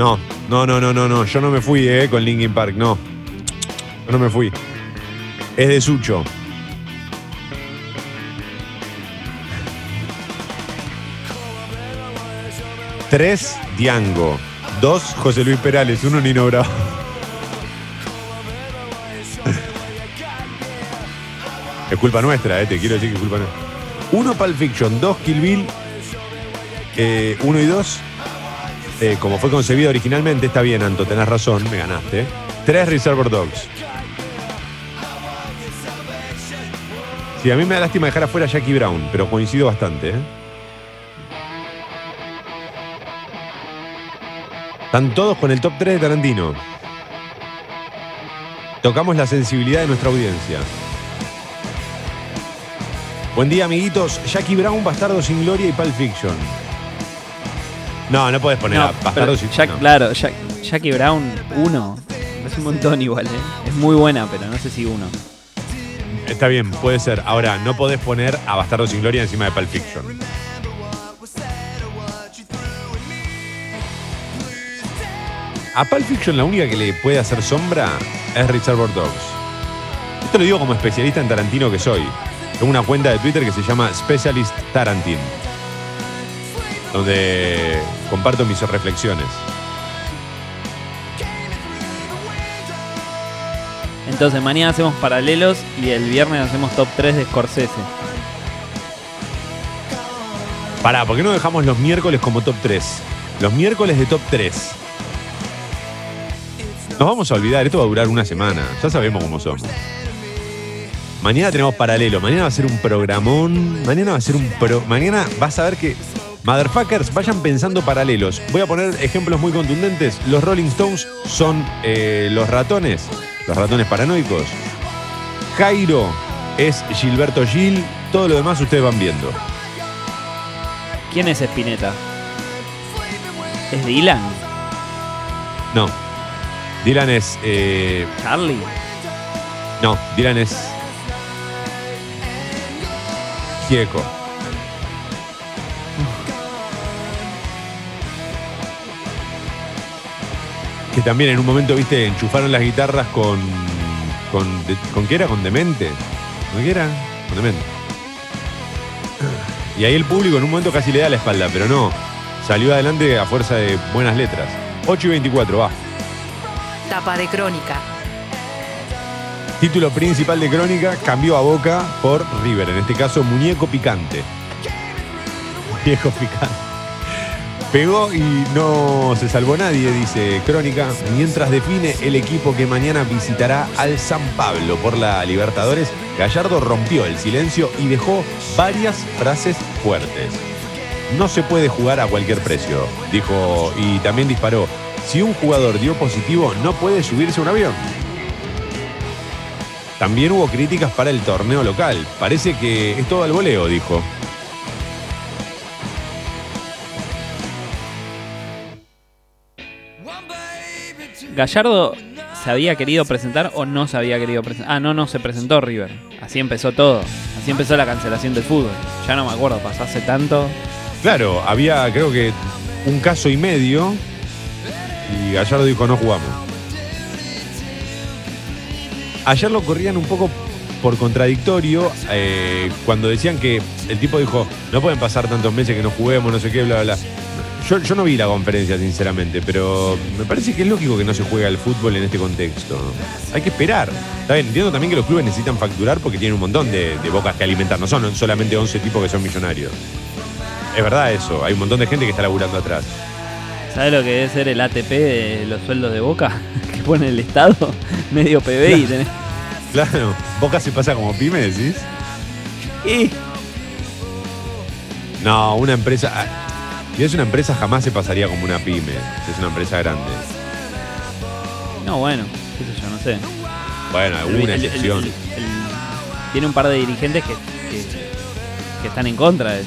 No, no, no, no, no, no. Yo no me fui, eh, con Linkin Park, no. Yo no me fui. Es de Sucho. Tres, Diango. Dos, José Luis Perales. Uno, Nino Bravo. Es culpa nuestra, eh, te quiero decir que es culpa nuestra. Uno, Pulp Fiction. Dos, Kill Bill. Eh, uno y dos, eh, como fue concebido originalmente, está bien, Anto, tenés razón, me ganaste. Tres Reservoir Dogs. Sí, a mí me da lástima dejar afuera a Jackie Brown, pero coincido bastante. ¿eh? Están todos con el top 3 de Tarantino. Tocamos la sensibilidad de nuestra audiencia. Buen día, amiguitos. Jackie Brown, Bastardo sin Gloria y Pulp Fiction. No, no puedes poner No, a pero Bastardo sin Jack- no. Claro, Jack- Jackie Brown 1. Es un montón igual, ¿eh? Es muy buena, pero no sé si uno. Está bien, puede ser. Ahora, no podés poner a Bastardo sin Gloria encima de Pulp Fiction. A Pulp Fiction la única que le puede hacer sombra es Reservoir Dogs. Esto lo digo como especialista en Tarantino que soy. Tengo una cuenta de Twitter que se llama Specialist Tarantin, donde comparto mis reflexiones. Entonces, mañana hacemos paralelos y el viernes hacemos top 3 de Scorsese. Pará, ¿por qué no dejamos los miércoles como top 3? Los miércoles de top 3. Nos vamos a olvidar, esto va a durar una semana. Ya sabemos cómo somos. Mañana tenemos paralelo, mañana va a ser un programón. Mañana va a ser un pro. Mañana vas a ver que. Motherfuckers, vayan pensando paralelos. Voy a poner ejemplos muy contundentes. Los Rolling Stones son eh, los ratones, los ratones paranoicos. Jairo es Gilberto Gil. Todo lo demás ustedes van viendo. ¿Quién es Spinetta? ¿Es Dylan? No. Dylan es. eh, ¿Charlie? no, Dylan es. Gieco. Que también en un momento, viste, enchufaron las guitarras con. ¿Con, de- ¿con qué era? ¿Con Demente? ¿Con qué era? Con Demente. Y ahí el público en un momento casi le da la espalda, pero no. Salió adelante a fuerza de buenas letras. 8 y 24, va. Tapa de crónica. Título principal de Crónica cambió a Boca por River, en este caso Muñeco Picante. Muñeco Picante. Pegó y no se salvó nadie, dice Crónica, mientras define el equipo que mañana visitará al San Pablo por la Libertadores. Gallardo rompió el silencio y dejó varias frases fuertes. No se puede jugar a cualquier precio, dijo, y también disparó. Si un jugador dio positivo, no puede subirse a un avión. También hubo críticas para el torneo local. Parece que es todo al voleo, dijo. Gallardo se había querido presentar o no se había querido presentar. Ah, no, no se presentó River. Así empezó todo. Así empezó la cancelación del fútbol. Ya no me acuerdo, pasó hace tanto. Claro, había creo que un caso y medio y Gallardo dijo no jugamos. Ayer lo corrían un poco por contradictorio eh, cuando decían que el tipo dijo no pueden pasar tantos meses que no juguemos, no sé qué, bla, bla, bla. Yo, yo no vi la conferencia, sinceramente, pero me parece que es lógico que no se juega el fútbol en este contexto. Hay que esperar. Está bien, entiendo también que los clubes necesitan facturar porque tienen un montón de, de bocas que alimentar. No son solamente 11 tipos que son millonarios. Es verdad eso. Hay un montón de gente que está laburando atrás. ¿Sabes lo que debe ser el ATP de los sueldos de Boca? Que pone el Estado medio PB y tenés. Claro. Boca se pasa como pyme, decís. Y No, una empresa. Si es una empresa, jamás se pasaría como una pyme. Si es una empresa grande. no, bueno, qué sé yo, no sé. Bueno, alguna el- el- excepción. el- el- tiene un par de dirigentes que, que, que están en contra de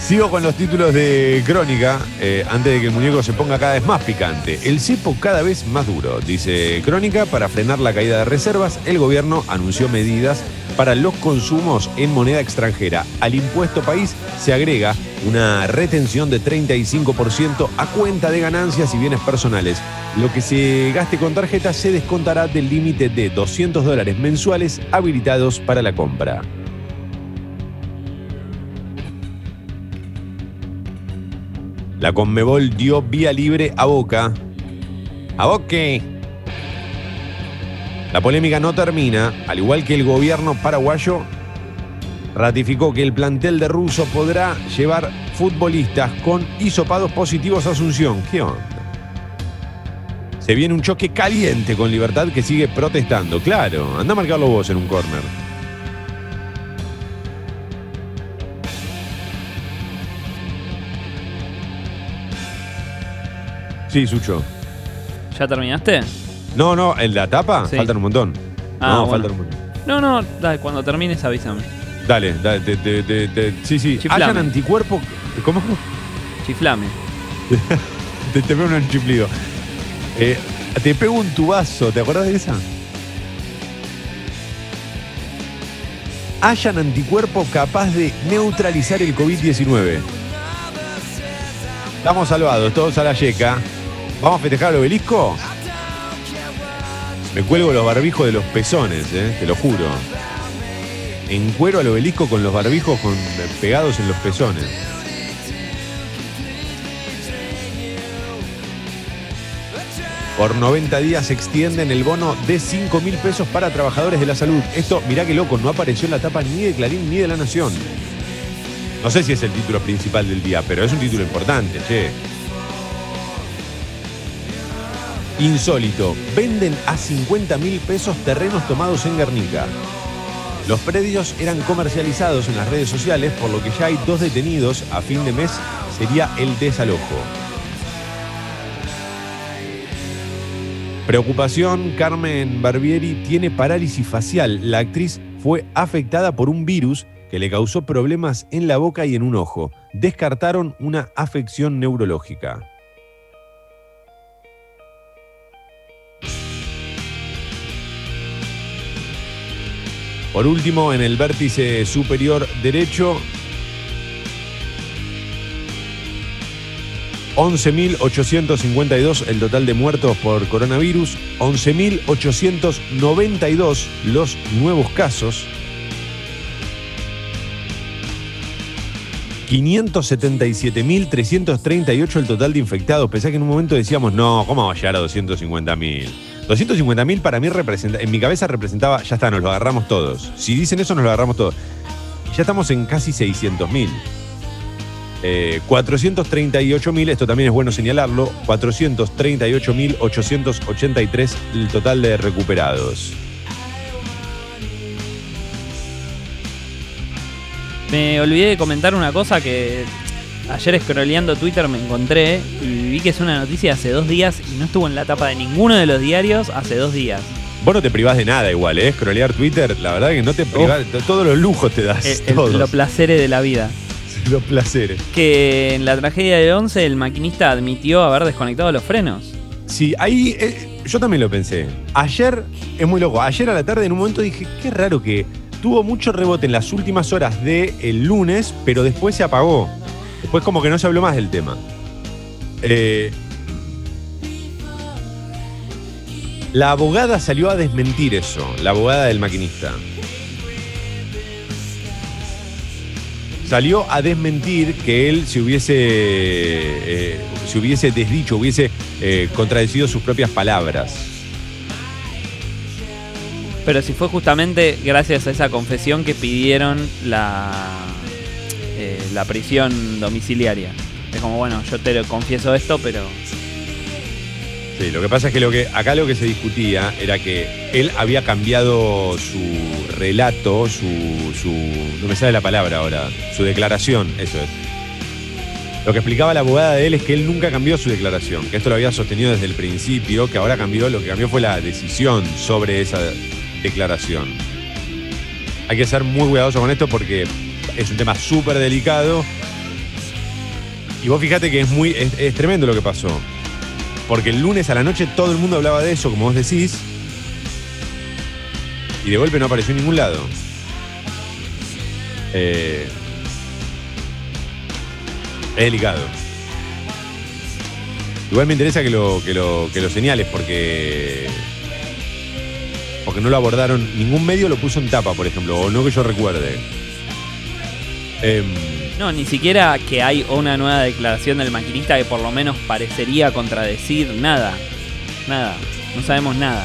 Sigo con los títulos de Crónica, eh, antes de que el muñeco se ponga cada vez más picante. El cepo cada vez más duro, dice Crónica, para frenar la caída de reservas, el gobierno anunció medidas para los consumos en moneda extranjera. Al impuesto país se agrega una retención de 35% a cuenta de ganancias y bienes personales. Lo que se gaste con tarjeta se descontará del límite de 200 dólares mensuales habilitados para la compra. La Conmebol dio vía libre a Boca. A Boque. La polémica no termina, al igual que el gobierno paraguayo ratificó que el plantel de Russo podrá llevar futbolistas con hisopados positivos a Asunción. ¿Qué onda? Se viene un choque caliente con Libertad que sigue protestando. Claro, anda a marcarlo vos en un córner. Sí, Sucho. ¿Ya terminaste? No, no, ¿en la tapa? Sí. Faltan un montón. Ah, no, bueno. faltan un montón. No, no, dale, cuando termines avísame. Dale, dale, te- te- te- te- sí, sí. Chiflame. Hayan anticuerpos. ¿Cómo? Chiflame. te, te pego un chiflido. Eh, te pego un tubazo, ¿te acuerdas de esa? Hayan anticuerpo capaz de neutralizar el COVID-19. Estamos salvados, todos a la yeca. ¿Vamos a festejar el obelisco? Me cuelgo los barbijos de los pezones, eh, te lo juro. Encuero al obelisco con los barbijos pegados en los pezones. Por 90 días se extienden el bono de 5 mil pesos para trabajadores de la salud. Esto, mirá qué loco, no apareció en la tapa ni de Clarín ni de La Nación. No sé si es el título principal del día, pero es un título importante, che. Insólito, venden a 50 mil pesos terrenos tomados en Guernica. Los predios eran comercializados en las redes sociales, por lo que ya hay dos detenidos. A fin de mes sería el desalojo. Preocupación, Carmen Barbieri tiene parálisis facial. La actriz fue afectada por un virus que le causó problemas en la boca y en un ojo. Descartaron una afección neurológica. Por último, en el vértice superior derecho, 11.852 el total de muertos por coronavirus, 11.892 los nuevos casos, 577.338 el total de infectados. Pensé que en un momento decíamos, no, ¿cómo va a llegar a 250.000? 250.000 para mí representa, en mi cabeza representaba, ya está, nos lo agarramos todos. Si dicen eso, nos lo agarramos todos. Ya estamos en casi 600.000. Eh, 438.000, esto también es bueno señalarlo, 438.883 el total de recuperados. Me olvidé de comentar una cosa que ayer scrolleando Twitter me encontré y vi que es una noticia de hace dos días y no estuvo en la tapa de ninguno de los diarios hace dos días. Vos no te privás de nada igual, ¿eh? Scrollear Twitter, la verdad que no te privás, todos los lujos te das. Eh, el- todos. los placeres de la vida. los placeres. Que en la tragedia de 11 el maquinista admitió haber desconectado los frenos. Sí, ahí eh, yo también lo pensé. Ayer, es muy loco, ayer a la tarde en un momento dije, qué raro que tuvo mucho rebote en las últimas horas del lunes, pero después se apagó. Después como que no se habló más del tema. Eh, la abogada salió a desmentir eso, la abogada del maquinista. Salió a desmentir que él se hubiese, eh, se hubiese desdicho, hubiese eh, contradecido sus propias palabras. Pero si fue justamente gracias a esa confesión que pidieron la, eh, la prisión domiciliaria. Es como, bueno, yo te confieso esto, pero Sí, lo que pasa es que, lo que acá lo que se discutía era que él había cambiado su relato, su, su. No me sale la palabra ahora. Su declaración, eso es. Lo que explicaba la abogada de él es que él nunca cambió su declaración, que esto lo había sostenido desde el principio, que ahora cambió, lo que cambió fue la decisión sobre esa declaración. Hay que ser muy cuidadoso con esto porque es un tema súper delicado. Y vos fíjate que es muy. es- tremendo lo que pasó. Porque el lunes a la noche todo el mundo hablaba de eso, como vos decís. Y de golpe no apareció en ningún lado. Eh, es delicado. Igual me interesa que lo, que lo, que lo señales porque. Porque no lo abordaron. Ningún medio lo puso en tapa, por ejemplo. O no que yo recuerde. Em, no, ni siquiera que hay una nueva declaración del maquinista que por lo menos parecería contradecir nada. Nada. No sabemos nada.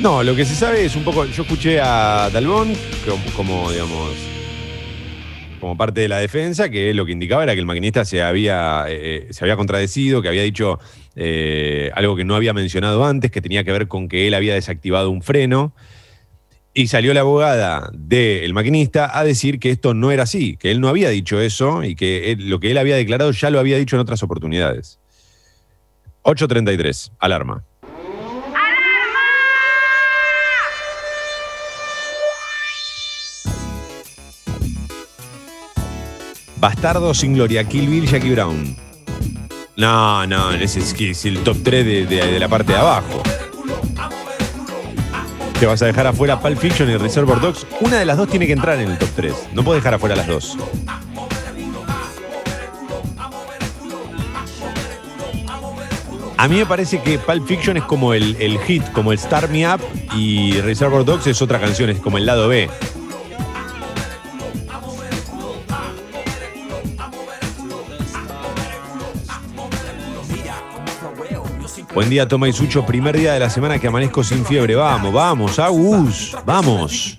No, lo que se sabe es un poco. Yo escuché a Dalbón como, como, digamos, como parte de la defensa, que lo que indicaba era que el maquinista se había, eh, se había contradecido, que había dicho eh, algo que no había mencionado antes, que tenía que ver con que él había desactivado un freno. Y salió la abogada del maquinista a decir que esto no era así, que él no había dicho eso y que lo que él había declarado ya lo había dicho en otras oportunidades. 8.33, alarma. Bastardo sin gloria, Kill Bill, Jackie Brown. No, no, ese es, el top 3 de, de- de la parte de abajo. Te vas a dejar afuera Pulp Fiction y Reservoir Dogs. Una de las dos tiene que entrar en el top 3. No puedes dejar afuera las dos. A mí me parece que Pulp Fiction es como el, el hit, como el Start Me Up y Reservoir Dogs es otra canción, es como el lado B. Buen día, Toma y Sucho. Primer día de la semana que amanezco sin fiebre. Vamos, vamos, Agus, vamos.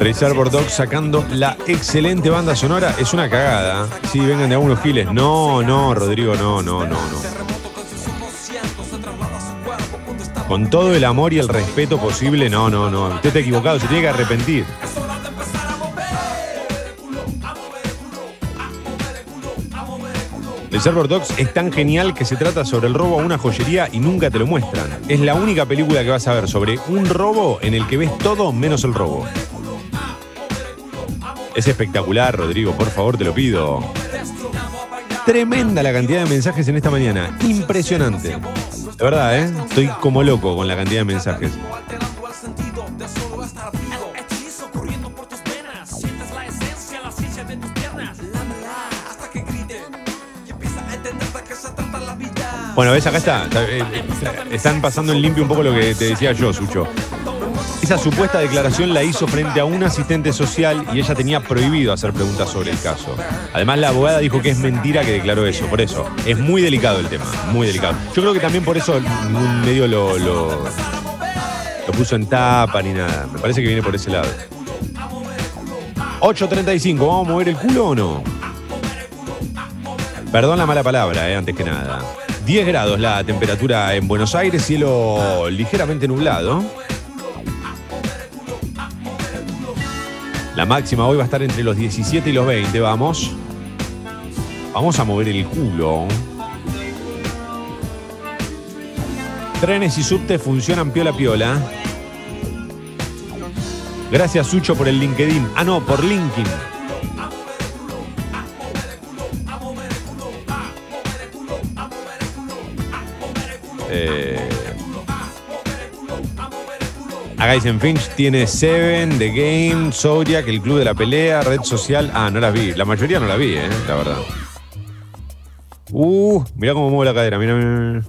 Reservoir Dogs sacando la excelente banda sonora. Es una cagada. Sí, vengan de algunos giles. No, no, Rodrigo, no, no, no, no. Con todo el amor y el respeto posible, no, no, no. Usted está equivocado, se tiene que arrepentir. Reservoir Dogs es tan genial que se trata sobre el robo a una joyería y nunca te lo muestran. Es la única película que vas a ver sobre un robo en el que ves todo menos el robo. Es espectacular, Rodrigo, por favor, te lo pido. Tremenda la cantidad de mensajes en esta mañana. Impresionante. De verdad, ¿eh? Estoy como loco con la cantidad de mensajes. Bueno, ves, acá está. Está- eh, eh, Están pasando en limpio un poco lo que te decía yo, Sucho. Esa supuesta declaración la hizo frente a un asistente social y ella tenía prohibido hacer preguntas sobre el caso. Además, la abogada dijo que es mentira que declaró eso. Por eso, es muy delicado el tema, muy delicado. Yo creo que también por eso ningún medio lo, lo, puso en tapa ni nada. Me parece que viene por ese lado. 8.35, ¿vamos a mover el culo o no? Perdón la mala palabra, eh, antes que nada. 10 grados la temperatura en Buenos Aires, cielo ligeramente nublado. La máxima hoy va a estar entre los 17 y los 20, vamos. Vamos a mover el culo. Trenes y subte funcionan piola piola. Gracias, Sucho, por el LinkedIn. Ah, no, por LinkedIn. Agaisen Finch tiene Seven, The Game, Zodiac, el Club de la Pelea, Red Social. Ah, no las vi. La mayoría no la vi, eh, la verdad. Uh, mirá cómo mueve la cadera. Mira.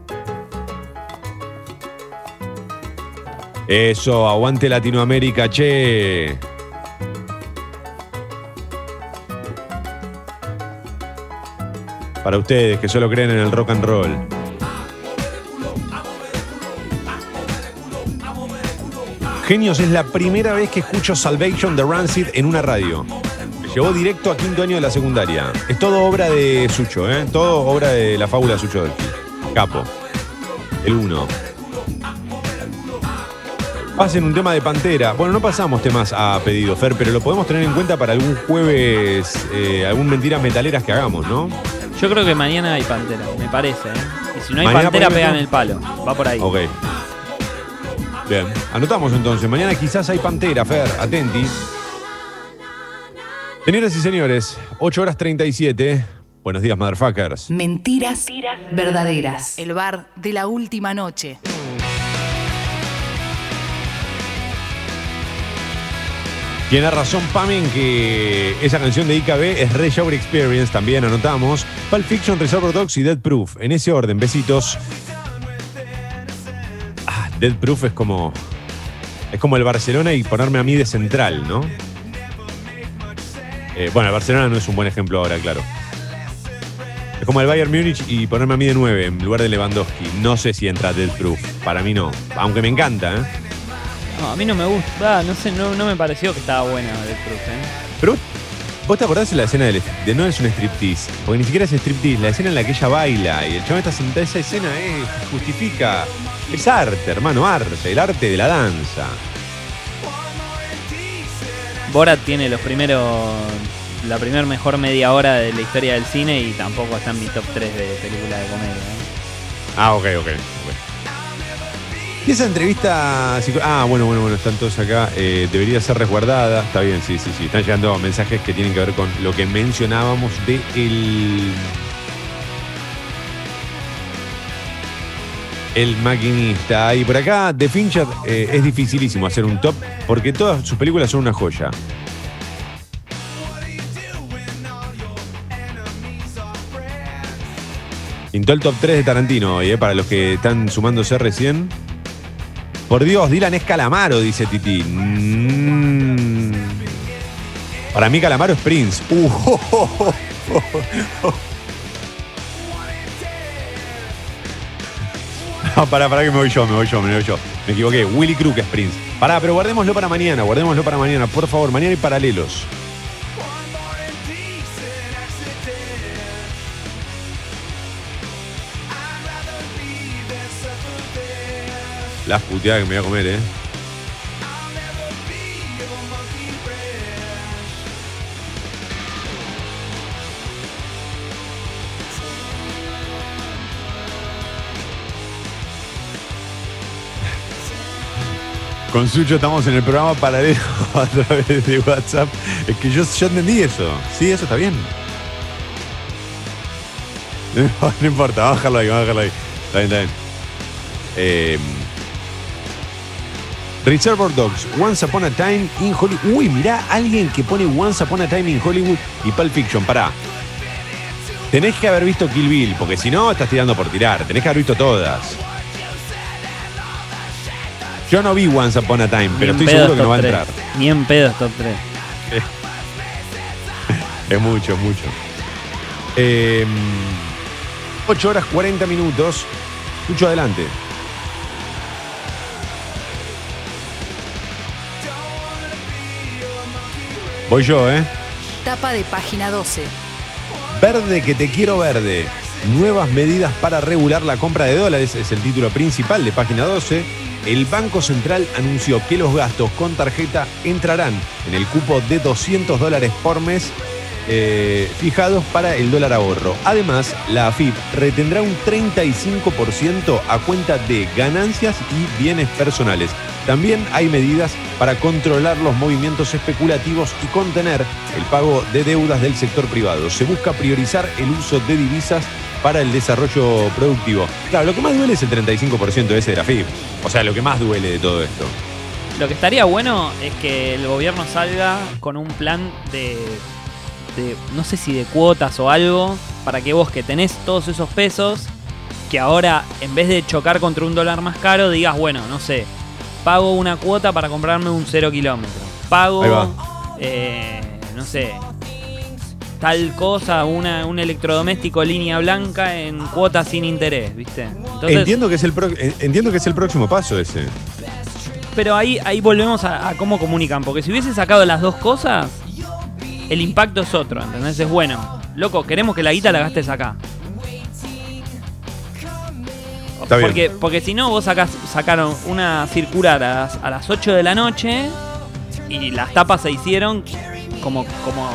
Eso, aguante Latinoamérica, che. Para ustedes que solo creen en el rock and roll. Genios es la primera vez que escucho Salvation de Rancid en una radio. Me llevó directo a quinto año de la secundaria. Es todo obra de Sucho, ¿eh? Todo obra de la fábula de Sucho Delphi. Capo. El uno. Pasen un tema de Pantera. Bueno, no pasamos temas a pedido, Fer, pero lo podemos tener en cuenta para algún jueves, eh, algún mentiras metaleras que hagamos, ¿no? Yo creo que mañana hay Pantera, me parece. ¿eh? Y si no hay Pantera, pegan el palo. Va por ahí. Ok. Bien. Anotamos entonces. Mañana quizás hay Pantera, Fer. Atenti. Señoras y señores, 8 horas 37. Buenos días, motherfuckers. Mentiras verdaderas. El bar de la última noche. Tiene razón Pamen que esa canción de IKB es Red Shower Experience, también anotamos. Pulp Fiction, Reservoir Dogs y Dead Proof. En ese orden, besitos. Dead Proof es como. Es como el Barcelona y ponerme a mí de central, ¿no? Eh, bueno, el Barcelona no es un buen ejemplo ahora, claro. Es como el Bayern Múnich y ponerme a mí de 9 en lugar de Lewandowski. No sé si entra Dead Proof. Para mí no. Aunque me encanta, ¿eh? No, a mí no me gusta. Ah, no sé, no, no me pareció que estaba buena Death Proof, ¿eh? Pero vos te acordás de la escena del, de no es un striptease, porque ni siquiera es striptease, la escena en la que ella baila y el chabón está sentado, esa escena es, justifica, es arte, hermano, arte, el arte de la danza. Borat tiene los primeros. La primer mejor media hora de la historia del cine y tampoco está en mi top 3 de película de comedia. ¿eh? Ah, ok, ok. Esa entrevista, ah, bueno, bueno, bueno, están todos acá, eh, debería ser resguardada, está bien, sí, sí, sí, están llegando mensajes que tienen que ver con lo que mencionábamos de el... El maquinista. Y por acá, de Fincher, eh, es dificilísimo hacer un top porque todas sus películas son una joya. Pintó el top 3 de Tarantino hoy, eh, para los que están sumándose recién. Por Dios, Dylan es Calamaro, dice Titi. Mm. Para mí Calamaro es Prince. Uh, oh, oh. No, pará, pará que me voy yo, me voy yo, me voy yo. Me equivoqué. Willy Crook es Prince. Pará, pero guardémoslo para mañana, guardémoslo para mañana, por favor. Mañana hay paralelos. Las puteadas que me voy a comer, eh. Con Sucho estamos en el programa paralelo a través de WhatsApp. Es que yo, entendí eso. Sí, eso está bien. No, no importa, dejarlo ahí, dejarlo ahí. Está bien, está bien. Eh, Reservoir Dogs, Once Upon a Time in Hollywood. Uy, mirá, alguien que pone Once Upon a Time in Hollywood y Pulp Fiction. Pará. Tenés que haber visto Kill Bill, porque si no, estás tirando por tirar. Tenés que haber visto todas. Yo no vi Once Upon a Time, pero estoy seguro que no va a entrar. 3. Ni en pedo es top 3. Es mucho, es mucho. Eh, 8 horas 40 minutos. Mucho adelante. Voy yo, ¿eh? Tapa de página 12. Verde que te quiero verde. Nuevas medidas para regular la compra de dólares es el título principal de página 12. El Banco Central anunció que los gastos con tarjeta entrarán en el cupo de 200 dólares por mes eh, fijados para el dólar ahorro. Además, la AFIP retendrá un 35% a cuenta de ganancias y bienes personales. También hay medidas para controlar los movimientos especulativos y contener el pago de deudas del sector privado. Se busca priorizar el uso de divisas para el desarrollo productivo. Claro, lo que más duele es el 35% ese de la AFIP. O sea, lo que más duele de todo esto. Lo que estaría bueno es que el gobierno salga con un plan de, de, no sé si de cuotas o algo, para que vos que tenés todos esos pesos, que ahora en vez de chocar contra un dólar más caro, digas, bueno, no sé, pago una cuota para comprarme un cero kilómetro. Pago, eh, no sé, tal cosa, una, un electrodoméstico línea blanca en cuotas sin interés, ¿viste? Entonces, entiendo, que es el pro- eh, entiendo que es el próximo paso ese. Pero ahí, ahí volvemos a, a cómo comunican. Porque si hubiese sacado las dos cosas, el impacto es otro, ¿entendés? Es bueno. Loco, queremos que la guita la gastes acá. Está bien. Porque, porque si no, vos sacás, sacaron una circular a las, a las 8 de la noche y las tapas se hicieron como, como,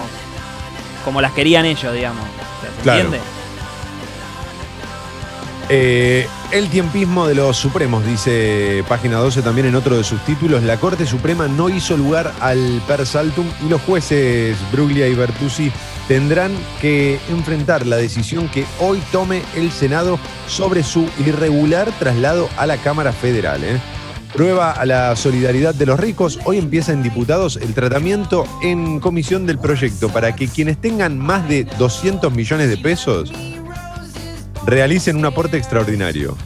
como las querían ellos, digamos. ¿Se Claro. entiende? Eh, el tiempismo de los Supremos, dice página 12 también en otro de sus títulos. La Corte Suprema no hizo lugar al per saltum y los jueces Bruglia y Bertuzzi tendrán que enfrentar la decisión que hoy tome el Senado sobre su irregular traslado a la Cámara Federal. ¿eh? Prueba a la solidaridad de los ricos. Hoy empieza en diputados el tratamiento en comisión del proyecto para que quienes tengan más de 200 millones de pesos realicen un aporte extraordinario.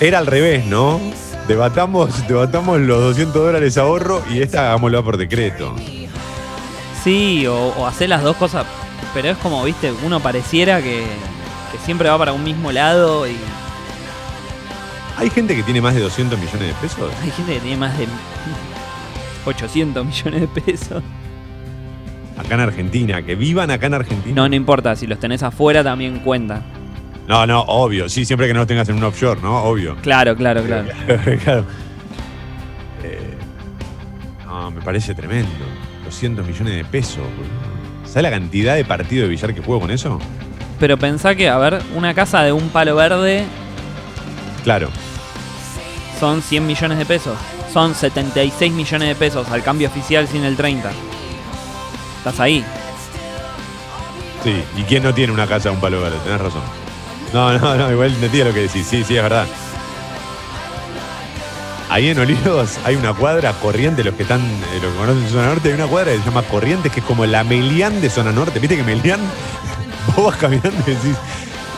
Era al revés, ¿no? Debatamos, debatamos los 200 dólares ahorro y esta hagámoslo por decreto. Sí, o, o hacer las dos cosas. Pero es como, viste, uno pareciera que, que siempre va para un mismo lado y ¿Hay gente que tiene más de 200 millones de pesos? hay gente que tiene más de 800 millones de pesos. Acá en Argentina, que vivan acá en Argentina. No, no importa, si los tenés afuera también cuenta. No, no, obvio. Sí, siempre que no los tengas en un offshore, ¿no? Obvio. Claro, claro, claro. Claro. Eh, no, me parece tremendo. 200 millones de pesos. ¿Sabes la cantidad de partido de billar que juego con eso? Pero pensá que, a ver, una casa de un palo verde Claro. son 100 millones de pesos. Son 76 millones de pesos al cambio oficial sin el 30. Estás ahí. Sí, ¿y quién no tiene una casa de un palo verde? Tenés razón. No, no, no, igual no entiendo lo que decís. Sí, sí, es verdad. Ahí en Olivos hay una cuadra corriente, los que están, eh, los que conocen Zona Norte, hay una cuadra que se llama Corrientes, que es como la Melián de Zona Norte. Viste que Melián, vos vas caminando y decís,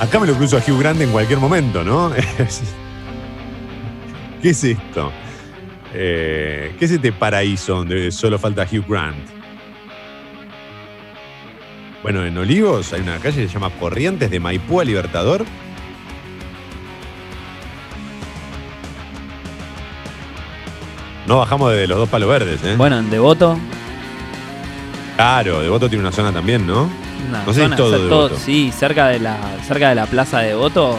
acá me lo cruzo a Hugh Grant en cualquier momento, ¿no? ¿Qué es esto? Eh, ¿Qué es este paraíso donde solo falta Hugh Grant? Bueno, en Olivos hay una calle que se llama Corrientes de Maipú a Libertador. No bajamos de los dos palos verdes, ¿eh? Bueno, en Devoto. Claro, Devoto tiene una zona también, ¿no? una No sé si zona- todo Devoto. Sí, cerca de la cerca de la plaza de Devoto.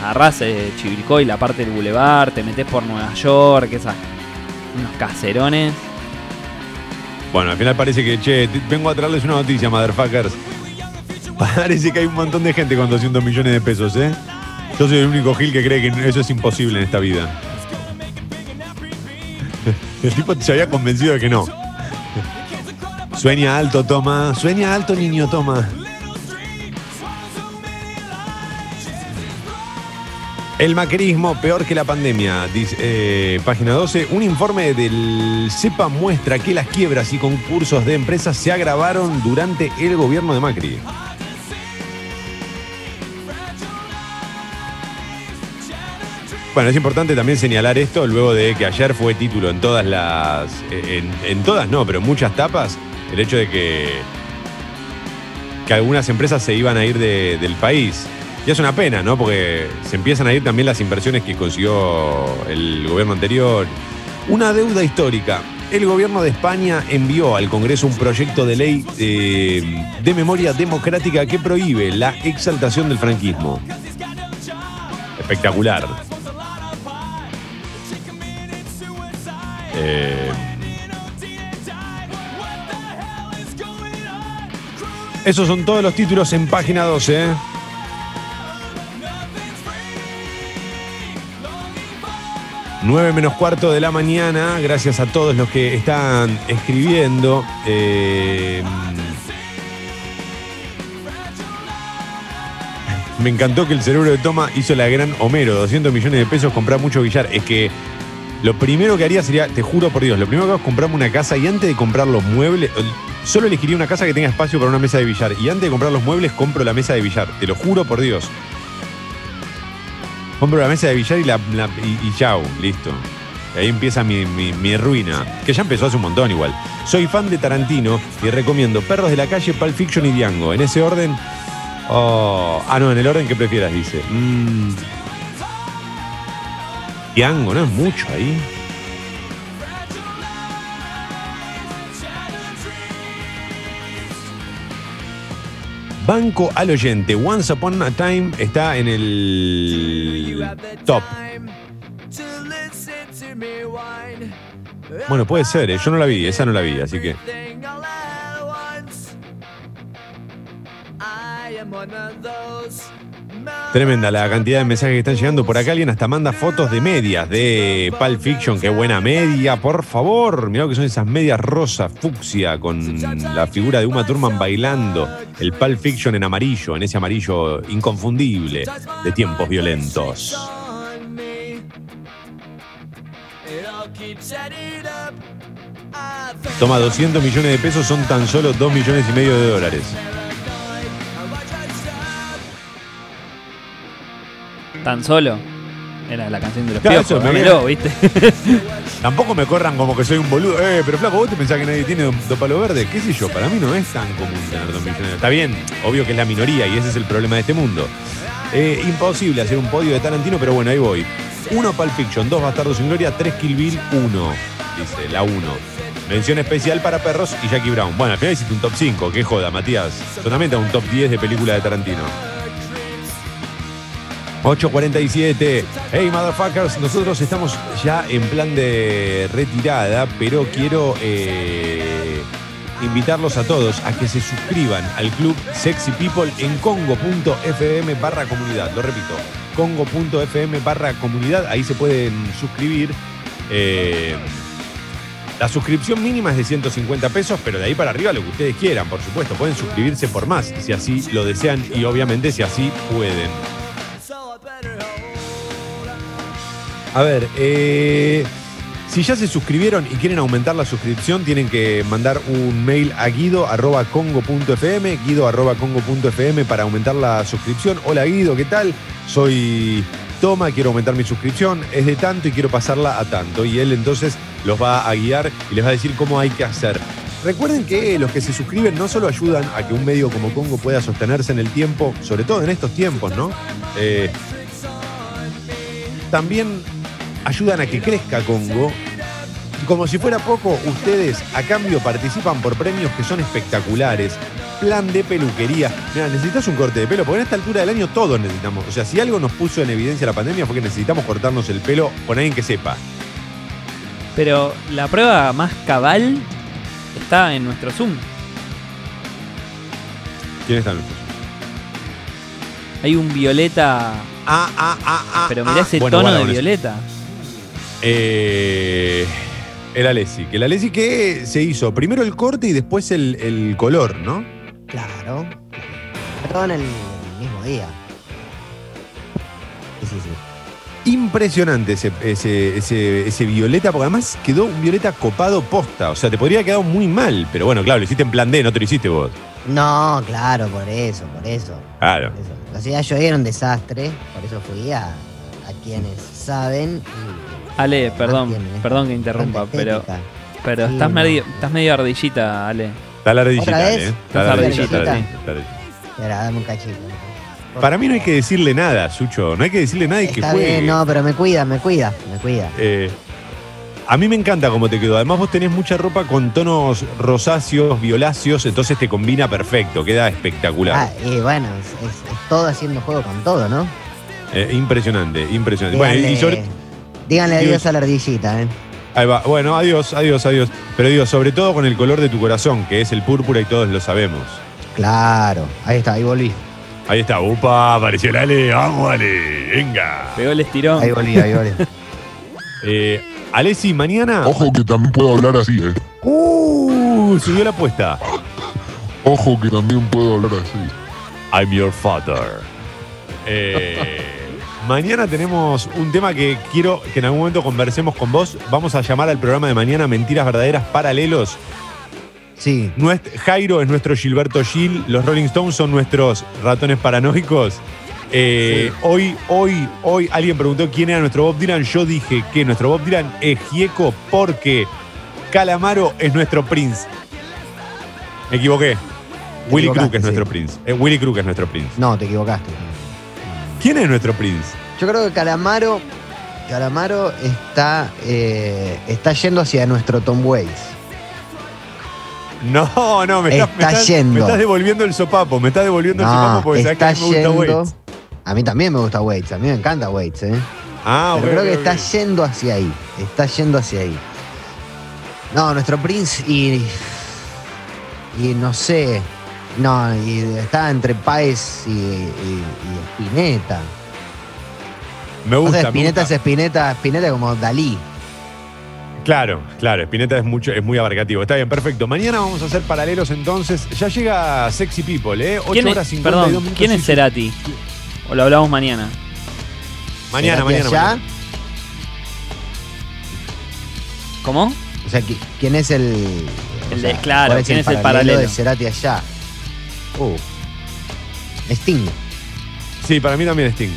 Agarrás eh, Chivilcoy, la parte del bulevar, te metes por Nueva York, esas, unos caserones. Bueno, al final parece que, che, vengo a traerles una noticia, motherfuckers. Parece que hay un montón de gente con 200 millones de pesos, ¿eh? Yo soy el único Gil que cree que eso es imposible en esta vida. El tipo se había convencido de que no. Sueña alto, toma. Sueña alto, niño, toma. El macrismo peor que la pandemia, eh, página 12. Un informe del CEPA muestra que las quiebras y concursos de empresas se agravaron durante el gobierno de Macri. Bueno, es importante también señalar esto luego de que ayer fue título en todas las. En, todas no, pero en muchas tapas, el hecho de que. que algunas empresas se iban a ir de- del país. Y es una pena, ¿no? Porque se empiezan a ir también las inversiones que consiguió el gobierno anterior. Una deuda histórica. El gobierno de España envió al Congreso un proyecto de ley eh, de memoria democrática que prohíbe la exaltación del franquismo. Espectacular. Eh, esos son todos los títulos en página 12. ¿eh? 9 menos cuarto de la mañana, gracias a todos los que están escribiendo. Eh, me encantó que el cerebro de Toma hizo la gran Homero, 200 millones de pesos, comprar mucho billar. Es que lo primero que haría sería, te juro por Dios, lo primero que hago es comprarme una casa y antes de comprar los muebles, solo elegiría una casa que tenga espacio para una mesa de billar. Y antes de comprar los muebles, compro la mesa de billar. Te lo juro por Dios. Compro la mesa de billar y, la, y, chau, listo. Y ahí empieza mi, ruina, que ya empezó hace un montón igual. Soy fan de Tarantino y recomiendo Perros de la Calle, Pulp Fiction y Diango. En ese orden... Oh, ah, no, en el orden que prefieras, dice. Mm. Diango, no es mucho ahí. Banco al oyente. Once Upon a Time está en el top. Bueno, puede ser, ¿eh? yo no la vi, esa no la vi, así que. Tremenda la cantidad de mensajes que están llegando. Por acá alguien hasta manda fotos de medias de Pulp Fiction. Qué buena media, por favor. Mirá lo que son esas medias rosa, fucsia, con la figura de Uma Thurman bailando. El Pulp Fiction en amarillo, en ese amarillo inconfundible de tiempos violentos. Toma 200 millones de pesos, son tan solo 2 millones y medio de dólares. Tan solo. Era la canción de los Claro, piojos. dámelo. ¿viste? Tampoco me corran como que soy un boludo. Eh, pero flaco, vos te pensás que nadie tiene dos palos verdes. ¿Qué sé yo? Para mí no es tan común tener dos millones. Está bien, obvio que es la minoría y ese es el problema de este mundo. Eh, imposible hacer un podio de Tarantino, pero bueno, ahí voy. Uno Pulp Fiction, dos Bastardos sin Gloria, tres Kill Bill, uno. Dice, la uno. Mención especial para perros y Jackie Brown. Bueno, al final hiciste un top 5, qué joda, Matías. Solamente un top 10 de película de Tarantino. 8.47. Hey, motherfuckers, nosotros estamos ya en plan de retirada, pero quiero eh, invitarlos a todos a que se suscriban al club Sexy People en congo.fm barra comunidad. Lo repito, congo.fm barra comunidad. Ahí se pueden suscribir. Eh, la suscripción mínima es de 150 pesos, pero de ahí para arriba lo que ustedes quieran, por supuesto. Pueden suscribirse por más, si así lo desean y obviamente si así pueden. A ver, eh, si ya se suscribieron y quieren aumentar la suscripción, tienen que mandar un mail a guido.congo.fm, guido.congo.fm para aumentar la suscripción. Hola Guido, ¿qué tal? Soy Toma, quiero aumentar mi suscripción, es de tanto y quiero pasarla a tanto. Y él entonces los va a guiar y les va a decir cómo hay que hacer. Recuerden que los que se suscriben no solo ayudan a que un medio como Congo pueda sostenerse en el tiempo, sobre todo en estos tiempos, ¿no? Eh, también ayudan a que crezca Congo. Y como si fuera poco, ustedes a cambio participan por premios que son espectaculares. Plan de peluquería. Mira, necesitas un corte de pelo, porque en esta altura del año todos necesitamos. O sea, si algo nos puso en evidencia la pandemia fue que necesitamos cortarnos el pelo con alguien que sepa. Pero la prueba más cabal está en nuestro Zoom. ¿Quién está en Hay un violeta. Ah, ah, ah, ah. Pero mirá ah. ese Bueno, tono de violeta. Eh, el Alessi. El Alessi que se hizo primero el corte y después el, el color, ¿no? Claro. Todo en el mismo día. Sí, sí, sí. Impresionante ese, ese, ese, ese violeta, porque además quedó un violeta copado posta. O sea, te podría haber quedado muy mal, pero bueno, claro, lo hiciste en plan D, no te lo hiciste vos. No, claro, por eso, por eso. Claro. La ciudad yo era un desastre, por eso fui a, a quienes saben. y Ale, perdón, ¿eh? perdón que interrumpa, pero, pero Sí, estás, no. medio, estás medio ardillita, Ale. Está la ardillita, ¿Otra vez? ¿eh? Está la ardillita, sí. Espera, dame un cachito. Para mí no hay que decirle nada, Sucho. No hay que decirle nada y que Está juegue. bien, no, pero me cuida, me cuida, me cuida. Eh, A mí me encanta cómo te quedó. Además, vos tenés mucha ropa con tonos rosáceos, violáceos, entonces te combina perfecto, queda espectacular. Ah, y bueno, es, es- es todo haciendo juego con todo, ¿no? Eh, impresionante, impresionante. Bueno, y sobre- díganle adiós a la ardillita, ¿eh? Ahí va. Bueno, adiós, adiós, adiós. Pero digo, sobre todo con el color de tu corazón, que es el púrpura y todos lo sabemos. Claro, ahí está, ahí volví. Ahí está, upa, apareció el Ale, vamos Ale, venga. Pegó el estirón. Ahí volví, ahí volví. Eh, Alessi, mañana. Ojo que también puedo hablar así, ¿eh? Uh, subió la apuesta. Ojo que también puedo hablar así. I'm your father. Eh, mañana tenemos un tema que quiero que en algún momento conversemos con vos. Vamos a llamar al programa de mañana Mentiras Verdaderas Paralelos. Sí. Nuest- Jairo es nuestro Gilberto Gil, los Rolling Stones son nuestros ratones paranoicos. Eh, Hoy, hoy, hoy alguien preguntó quién era nuestro Bob Dylan. Yo dije que nuestro Bob Dylan es Gieco porque Calamaro es nuestro Prince. Me equivoqué. Willy Crook es sí. nuestro Prince. Eh, Willy Crook es nuestro Prince. No, te equivocaste. ¿Quién es nuestro Prince? Yo creo que Calamaro, Calamaro está, eh, está yendo hacia nuestro Tom Waits. No, no, me estás, me Está estás- yendo. me estás devolviendo el sopapo. Me estás devolviendo el sopapo No, porque sabés que está a mí me gusta yendo. Waits. A mí también me gusta Waits, a mí me encanta Waits, ¿eh? Ah, Pero creo que está yendo hacia ahí. Está yendo hacia ahí. No, nuestro Prince y. Y no sé. No, y está entre Páez y, y, y Spinetta. Me O gusta. sea, me Spinetta gusta. es Spinetta, Spinetta como Dalí. Claro, claro, Spinetta es mucho, es muy abarcativo. Está bien, perfecto. Mañana vamos a hacer paralelos entonces. Ya llega Sexy People, ¿eh? 8 ¿Quién horas es, 52 perdón, minutos. ¿quién es Cerati? O lo hablamos mañana. Mañana, Cerati mañana, allá. mañana. ¿Cómo? O sea, ¿qui- ¿quién es el. o El sea, claro, ¿quién es el paralelo? de Cerati allá? Uh. Sting. Sí, para mí también Sting.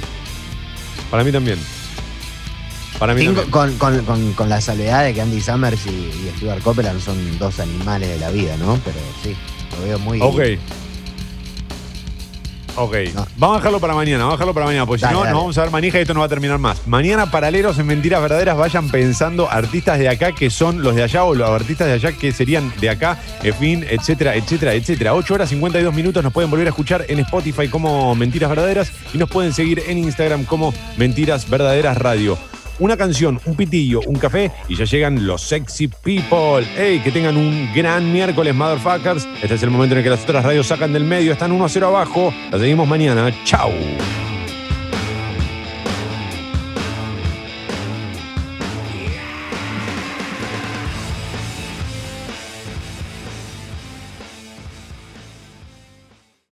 Para mí también. Para mí Sting también. con, con, con, con la salvedad de que Andy Summers y, y Stuart Copeland son dos animales de la vida, ¿no? Pero sí, lo veo muy. Ok. Ok. Vamos a dejarlo para mañana, vamos a dejarlo para mañana, porque si no, nos vamos a dar manija y esto no va a terminar más. Mañana, paralelos en Mentiras Verdaderas, vayan pensando artistas de acá que son los de allá o los artistas de allá que serían de acá, en fin, etcétera, etcétera, etcétera. 8 horas 52 minutos nos pueden volver a escuchar en Spotify como Mentiras Verdaderas y nos pueden seguir en Instagram como Mentiras Verdaderas Radio. Una canción, un pitillo, un café y ya llegan los sexy people. ¡Ey! Que tengan un gran miércoles, motherfuckers. Este es el momento en el que las otras radios sacan del medio, están 1-0 abajo. La seguimos mañana. ¡Chao!